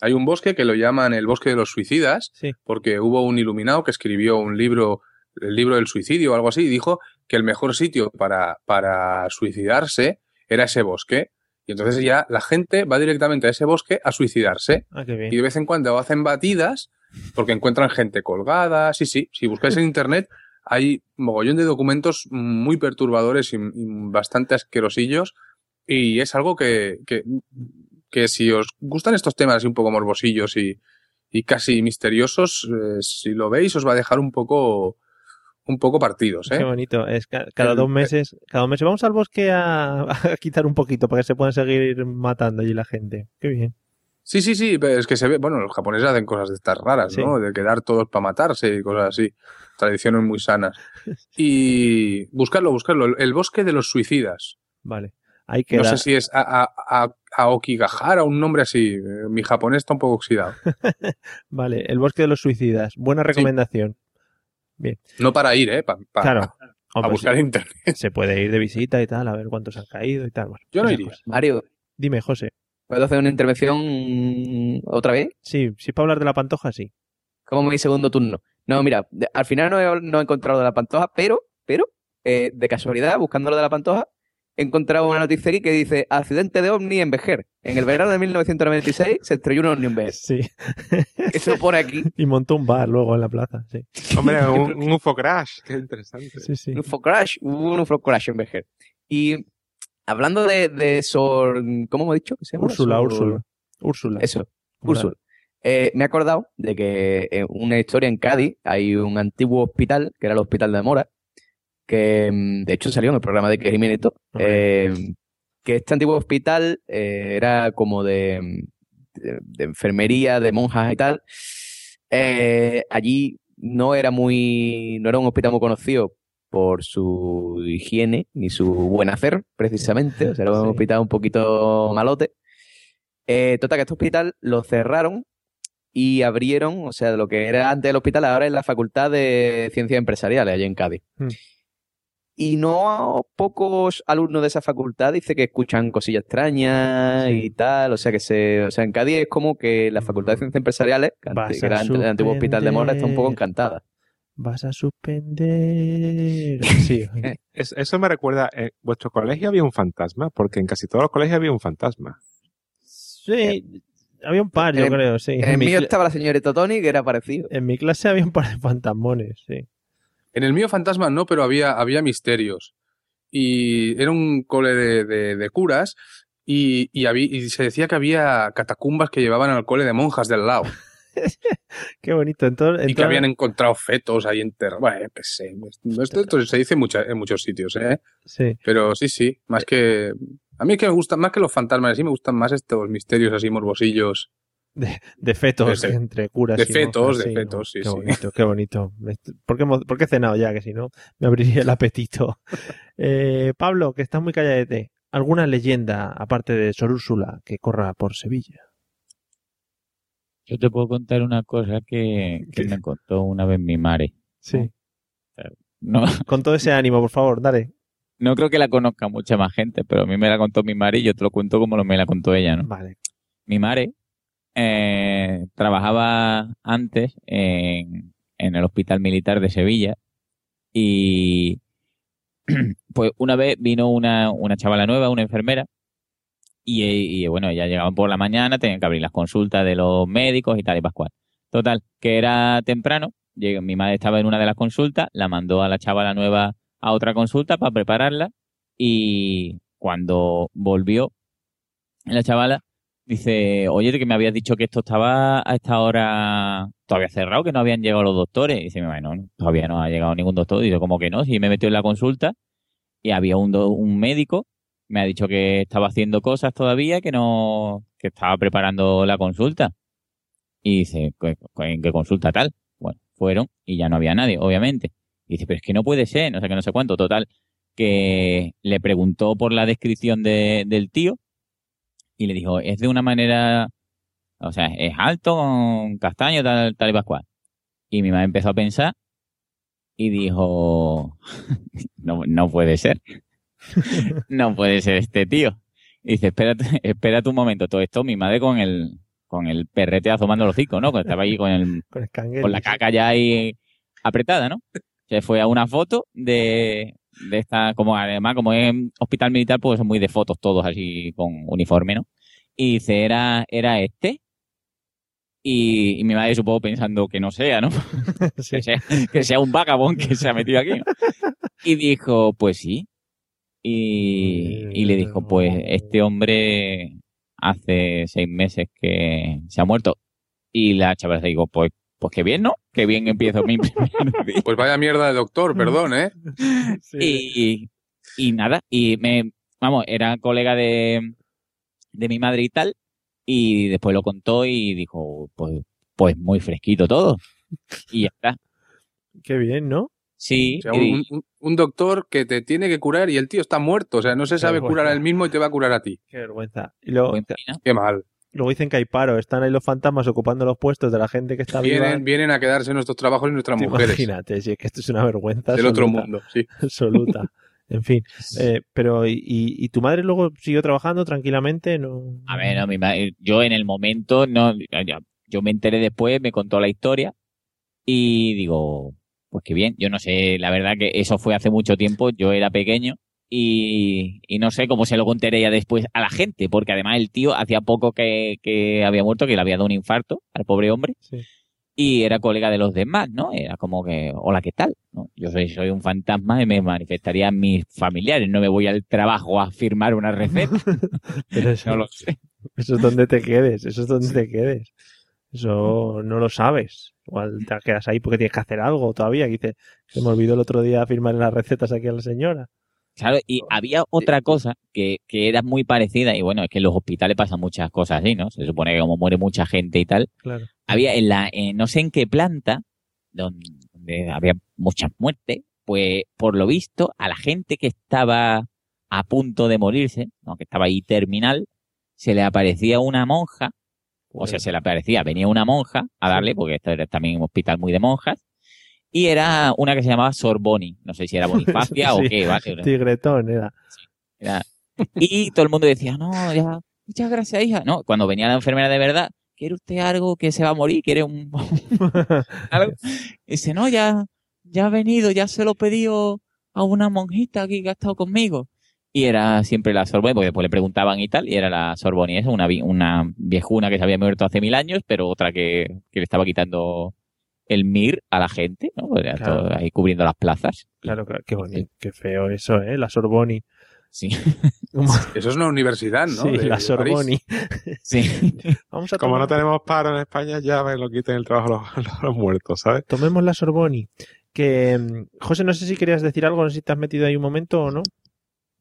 Hay un bosque que lo llaman el bosque de los suicidas, Sí. porque hubo un iluminado que escribió un libro, el libro del suicidio o algo así, y dijo que el mejor sitio para, para suicidarse era ese bosque. Y entonces ya la gente va directamente a ese bosque a suicidarse. Ah, qué bien. Y de vez en cuando hacen batidas porque encuentran gente colgada. Sí, sí. Si buscáis en internet, hay mogollón de documentos muy perturbadores y, y bastante asquerosillos. Y es algo que, que, que si os gustan estos temas así un poco morbosillos y, y casi misteriosos, eh, si lo veis, os va a dejar un poco, un poco partidos, ¿eh? Qué bonito. Es ca- cada El- dos meses, cada dos meses vamos al bosque a, a quitar un poquito para que se puedan seguir matando allí la gente. Qué bien. Sí, sí, sí, pero es que se ve, bueno, los japoneses hacen cosas de estas raras, Sí. ¿no? De quedar todos para matarse y cosas así. Tradiciones muy sanas. Y buscarlo, buscarlo. El, bosque de los suicidas. Vale. Hay que No dar- sé si es a, a, a, Aokigahara, un nombre así. Eh, Mi japonés está un poco oxidado. Vale, el bosque de los suicidas. Buena recomendación. Bien. No para ir, ¿eh? Pa- pa- Claro. a buscar sí. internet. Se puede ir de visita y tal, a ver cuántos han caído y tal. Bueno, Yo no iría. Mario, Dime, José. ¿Puedo hacer una intervención otra vez? Sí, si es para hablar de la pantoja, sí. Como mi segundo turno. No, mira, al final no he, no he encontrado de la pantoja, pero, pero, eh, de casualidad, buscando lo de la pantoja, he encontrado una noticia aquí que dice accidente de ovni en Vejer. En el verano de 1996 se estrelló un ovni en Vejer. Sí. Eso pone aquí. Y montó un bar luego en la plaza, sí. Hombre, un, un UFO crash, qué interesante. Sí, sí. Un UFO crash, hubo un UFO crash en Vejer. Y hablando de, de Sor... ¿Cómo hemos dicho se llama? Úrsula, Sor- Úrsula. Úrsula. Eso. Úrsula. Eh, me he acordado de que en una historia en Cádiz hay un antiguo hospital, que era el Hospital de Mora, que mm, de hecho salió en el programa de Jiménez eh, que este antiguo hospital eh, era como de, de, de enfermería, de monjas y tal. Eh, allí no era muy, no era un hospital muy conocido por su higiene ni su buen hacer, precisamente. O sea, era un Sí. hospital un poquito malote. Eh, total, que este hospital lo cerraron y abrieron, o sea, lo que era antes del hospital, ahora es la Facultad de Ciencias Empresariales, allá en Cádiz. Mm. Y no pocos alumnos de esa facultad dice que escuchan cosillas extrañas y tal, o sea que se, o sea, en Cádiz es como que la Facultad de Ciencias Empresariales, que antes- era el antiguo hospital de Mora, está un poco encantada. Vas a suspender. Sí. Es- eso me recuerda, en vuestro colegio había un fantasma, porque en casi todos los colegios había un fantasma. Sí, había un par, yo En- creo, sí. En el mi mío estaba la señorita Tony, que era parecido. en mi clase había un par de fantasmones, sí. En el mío fantasma no, pero había, había misterios. Y era un cole de, de- de curas y, y, había- y se decía que había catacumbas que llevaban al cole de monjas del lado. Qué bonito. Entonces, Y que habían encontrado fetos ahí enterrados. Bueno, qué sé. Esto, esto se dice mucha- en muchos sitios, ¿eh? Sí. Pero sí, sí. Más que A mí es que me gustan más que los fantasmas, así me gustan más estos misterios así morbosillos. De, de fetos De entre curas. de y fetos, de sí, fetos, sí, Qué sí. bonito, qué bonito. Me- ¿Por qué, por qué he cenado ya? Que si no, me abriría el apetito. Eh, Pablo, que estás muy calladete. ¿Alguna leyenda, aparte de Sor Úrsula, que corra por Sevilla? Yo te puedo contar una cosa que, que me contó una vez mi madre. Sí. No, Con todo ese ánimo, por favor, dale. no creo que la conozca mucha más gente, pero a mí me la contó mi madre y yo te lo cuento como lo me la contó ella, ¿no? Vale. Mi madre eh, trabajaba antes en, en el Hospital Militar de Sevilla y pues una vez vino una, una chavala nueva, una enfermera, y, bueno, ya llegaban por la mañana, tenían que abrir las consultas de los médicos y tal y pascual. Total, que era temprano, llegó- mi madre estaba en una de las consultas, la mandó a la chavala nueva a otra consulta para prepararla y cuando volvió la chavala dice, oye, que me habías dicho que esto estaba a esta hora todavía cerrado, que no habían llegado los doctores. Y dice, mi madre, no, todavía no ha llegado ningún doctor. Dice, como que no? Si me metió en la consulta y había un, do- un médico, me ha dicho que estaba haciendo cosas todavía, que no, que estaba preparando la consulta. Y dice, "¿Qué- ¿en qué consulta tal? Bueno, fueron y ya no había nadie, obviamente. Y dice, pero es que no puede ser, no sé qué, no sé cuánto. Total, que le preguntó por la descripción de- del tío y le dijo, es de una manera, o sea, es alto, castaño, tal, tal y pascual. Y mi madre empezó a pensar y dijo, no, no puede ser. No puede ser este tío. Y dice, espérate, espérate un momento, todo esto, mi madre con el, con el perrete asomando los hocico, ¿no? Estaba ahí con el, Con el con la caca ya ahí apretada, ¿no? Se fue a una foto de, de esta, como además, como es hospital militar, pues son muy de fotos todos así con uniforme, ¿no? Y dice, era, era este. Y, y mi madre supongo pensando que no sea, ¿no? que, sea, que sea un vagabón que se ha metido aquí, ¿no? Y dijo, pues sí. Y, y le dijo, pues este hombre hace seis meses que se ha muerto. Y la chavala se dijo, pues, pues qué bien, ¿no? Qué bien empiezo mi primer día. Pues vaya mierda de doctor, perdón, ¿eh? Y, y nada, y me, vamos, era colega de, de mi madre y tal, y después lo contó y dijo, pues, pues muy fresquito todo. Y ya está. Qué bien, ¿no? Sí, O sea, y- un, un- un doctor que te tiene que curar y el tío está muerto. O sea, no se sabe vergüenza. curar a él mismo y te va a curar a ti. Qué vergüenza. Y luego, Qué mal. luego dicen que hay paro, están ahí los fantasmas ocupando los puestos de la gente que está viva. Vienen, vienen a quedarse nuestros trabajos y nuestras Te mujeres. Imagínate, si es que esto es una vergüenza. Del otro mundo, sí. Absoluta. En fin. Eh, pero, ¿y, y tu madre luego siguió trabajando tranquilamente? No. A ver, no, mi madre- yo en el momento, no, yo me enteré después, me contó la historia y digo, pues qué bien, yo no sé, la verdad que eso fue hace mucho tiempo, yo era pequeño y, y no sé cómo se lo contaré ya después a la gente, porque además el tío hacía poco que, que había muerto, que le había dado un infarto al pobre hombre Sí. y era colega de los demás, ¿no? Era como que, hola, ¿qué tal? ¿No? Yo soy, soy un fantasma y me manifestaría a mis familiares, no me voy al trabajo a firmar una receta. Pero eso, No lo sé. Eso es donde te quedes, eso es donde te quedes. Eso no lo sabes. Igual te quedas ahí porque tienes que hacer algo todavía. Que dice, se me olvidó el otro día firmar las recetas aquí a la señora. Claro, y había otra cosa que, que era muy parecida, y bueno, es que en los hospitales pasan muchas cosas así, ¿no? Se supone que como muere mucha gente y tal, Claro. había en la, en no sé en qué planta, donde, donde había muchas muertes, pues por lo visto, a la gente que estaba a punto de morirse, ¿no? que estaba ahí terminal, se le aparecía una monja, o sea, se le aparecía, venía una monja a darle, porque esto era también un hospital muy de monjas, y era una que se llamaba Sorboni, no sé si era Bonifacia o Sí, qué, ¿vale? Tigretón era. Era- Y todo el mundo decía, no, ya, muchas gracias, hija. No, cuando venía la enfermera de verdad, ¿quiere usted algo que se va a morir? ¿Quiere un... algo? Y dice, no, ya, ya ha venido, ya se lo he pedido a una monjita aquí que ha estado conmigo. Y era siempre la Sorboni, porque después le preguntaban y tal, y era la Sorboni, es una, una viejuna que se había muerto hace mil años, pero otra que, que le estaba quitando el mir a la gente, ¿no? Era Claro. todo ahí cubriendo las plazas. Claro, claro, qué bonito, qué feo eso, ¿eh? La Sorboni. Sí. Eso es una universidad, ¿no? Sí, De- la de Sorboni. Sí. Vamos a Como no tenemos paro en España, ya me lo quiten el trabajo los, los- los muertos, ¿sabes? Tomemos la Sorboni. Que, mm, José, no sé si querías decir algo, no sé si te has metido ahí un momento o no.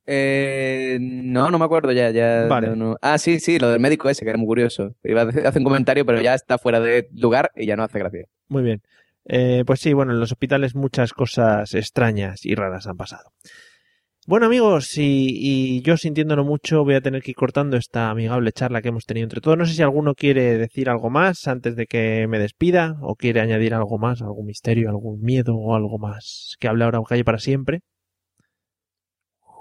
Eh, no, no me acuerdo ya. ya Vale. no, no. Ah, sí, sí, lo del médico ese, que era muy curioso. Iba a hacer un comentario, pero ya está fuera de lugar y ya no hace gracia. Muy bien. Eh, pues sí, bueno, en los hospitales muchas cosas extrañas y raras han pasado. Bueno amigos, y, y yo sintiéndolo mucho voy a tener que ir cortando esta amigable charla que hemos tenido entre todos. No sé si alguno quiere decir algo más antes de que me despida o quiere añadir algo más, algún misterio, algún miedo o algo más que hable ahora o calle para siempre.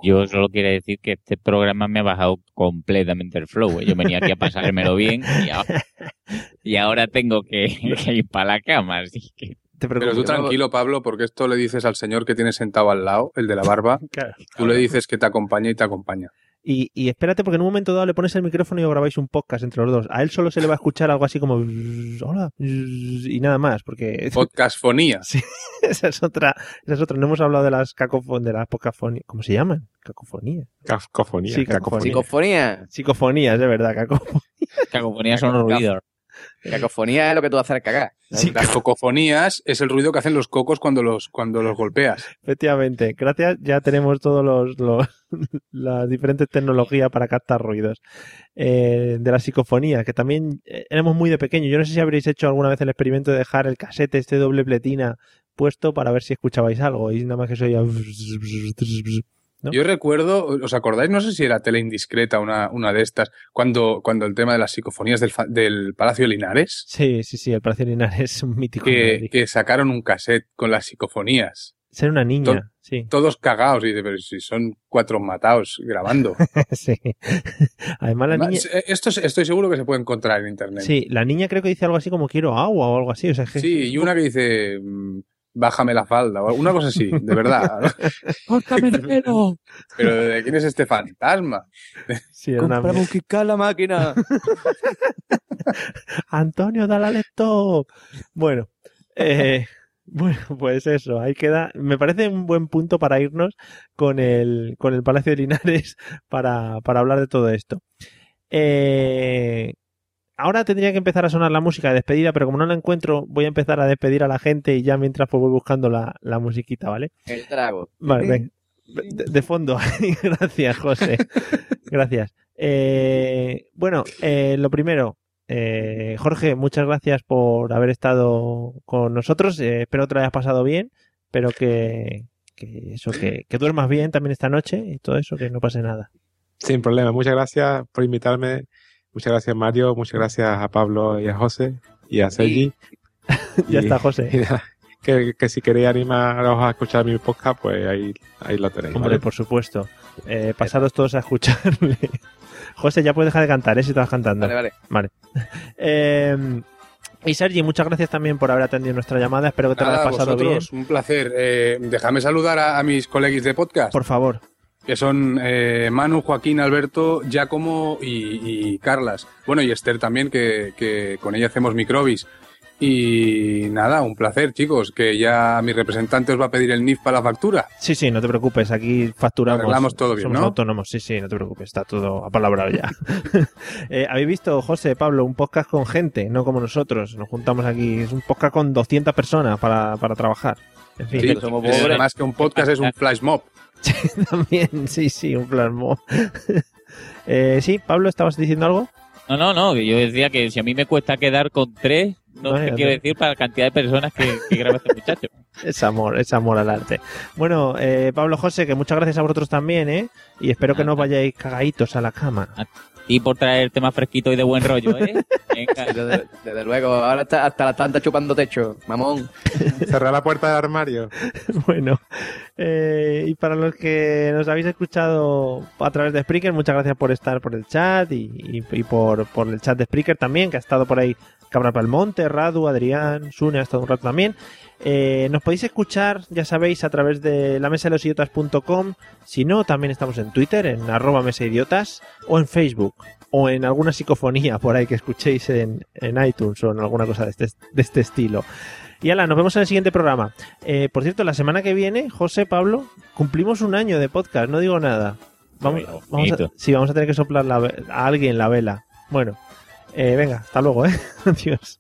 Yo solo quiero decir que este programa me ha bajado completamente el flow. ¿eh? Yo venía aquí a pasármelo bien y ahora, y ahora tengo que, que ir para la cama. Así que Pero tú tranquilo, Pablo, porque esto le dices al señor que tienes sentado al lado, el de la barba. Claro. Tú le dices que te acompaña y te acompaña. Y, y espérate porque en un momento dado le pones el micrófono y grabáis un podcast entre los dos. A él solo se le va a escuchar algo así como hola y nada más porque Podcastfonía. Sí, esa es otra, esa es otra. No hemos hablado de las cacofonías, de las ¿cómo se llaman? Cacofonía. Cacofonía. Sí, cacofonía. Psicofonía. Psicofonías, de verdad, cacofonía. cacofonías son los ruidos. Cacofonía es lo que tú haces cagar. Las cocofonías es el ruido que hacen los cocos cuando los, cuando los golpeas. Efectivamente, gracias, ya tenemos todos los, los- las diferentes tecnologías para captar ruidos. Eh, de la psicofonía, que también eh, éramos muy de pequeño. Yo no sé si habréis hecho alguna vez el experimento de dejar el casete este doble pletina puesto para ver si escuchabais algo y nada más que se oía... ¿no? Yo recuerdo, ¿os acordáis? No sé si era tele indiscreta una, una de estas, cuando, cuando el tema de las psicofonías del, del Palacio Linares, Sí, sí, sí, el Palacio Linares es un mítico. de que, que sacaron un cassette con las psicofonías. Ser una niña, To- sí. Todos cagados, y dice, pero si son cuatro matados grabando. sí. Además la niña... Además, eh, Esto es- estoy seguro que se puede encontrar en internet. Sí, la niña creo que dice algo así como quiero agua o algo así. O sea, que- Sí, y una que dice, mm, bájame la falda, o una cosa así, de verdad. ¡Córtame el pelo! Pero ¿de quién es este fantasma? Sí, Comprame un la máquina. Antonio, dale al laptop. Bueno, eh, bueno, pues eso, ahí queda. Me parece un buen punto para irnos con el, con el Palacio de Linares para, para hablar de todo esto. Eh, ahora tendría que empezar a sonar la música de despedida, pero como no la encuentro, voy a empezar a despedir a la gente y ya mientras pues voy buscando la, la musiquita, ¿vale? El trago. Vale, ven. De, de fondo. Gracias, José. Gracias. Eh, bueno, eh, lo primero, eh, Jorge, muchas gracias por haber estado con nosotros. Eh, espero que te lo hayas pasado bien. Espero que, que eso, que, que duermas bien también esta noche y todo eso, que no pase nada. Sin problema. Muchas gracias por invitarme. Muchas gracias, Mario. Muchas gracias a Pablo y a José y a Sergi. Ya Y- está, José. y nada, que, que si queréis animaros a escuchar mi podcast, pues ahí, ahí lo tenéis. Hombre, ¿vale? por supuesto. Eh, pasaros todos a escucharle. José, ya puedes dejar de cantar, ¿eh? Si estás cantando. Vale, vale. Vale. Eh, y Sergi, muchas gracias también por haber atendido nuestra llamada. Espero que te Nada, la hayas pasado vosotros, un placer. Eh, déjame saludar a, a mis colegas de podcast. bien. Por favor. Que son eh, Manu, Joaquín, Alberto, Giacomo y, y Carlas. Bueno, y Esther también, que, que con ella hacemos microbis. Y nada, un placer, chicos, que ya mi representante os va a pedir el NIF para la factura. Sí, sí, no te preocupes. Aquí facturamos. Arreglamos todo bien, Somos ¿no? autónomos. Sí, sí, no te preocupes. Está todo apalabrado ya. Eh, Habéis visto, José, Pablo, un podcast con gente, no como nosotros. Nos juntamos aquí. Es un podcast con 200 personas para, para trabajar. En fin. Sí, es más que un podcast, es un flash mob. También, sí, sí, un plasmo. eh, sí, Pablo, ¿estabas diciendo algo? No, no, no. Yo decía que si a mí me cuesta quedar con tres, no Vaya, quiero no. decir para la cantidad de personas que, que graba este muchacho. Es amor, es amor al arte. Bueno, eh, Pablo José, que muchas gracias a vosotros también, ¿eh? Y espero que no vayáis cagaditos a la cama. Y por traer temas fresquitos y de buen rollo, ¿eh? Venga. Desde, desde luego, ahora está hasta la tanta chupando techo, mamón. Cerrar la puerta del armario. Bueno, eh, y para los que nos habéis escuchado a través de Spreaker, muchas gracias por estar por el chat y, y- y por, por el chat de Spreaker también, que ha estado por ahí Cabra Palmonte, Radu, Adrián, Sune, ha estado un rato también. Eh, nos podéis escuchar, ya sabéis, a través de la mesa de los idiotas.com. Si no, también estamos en Twitter, en arroba mesa idiotas, o en Facebook, o en alguna psicofonía por ahí que escuchéis en, en iTunes o en alguna cosa de este, de este estilo. Y ala, nos vemos en el siguiente programa. Eh, por cierto, la semana que viene, José, Pablo, cumplimos un año de podcast, no digo nada. Vamos, vamos a, sí, vamos a tener que soplar la a alguien la vela. Bueno, eh, venga, hasta luego, ¿eh? Adiós.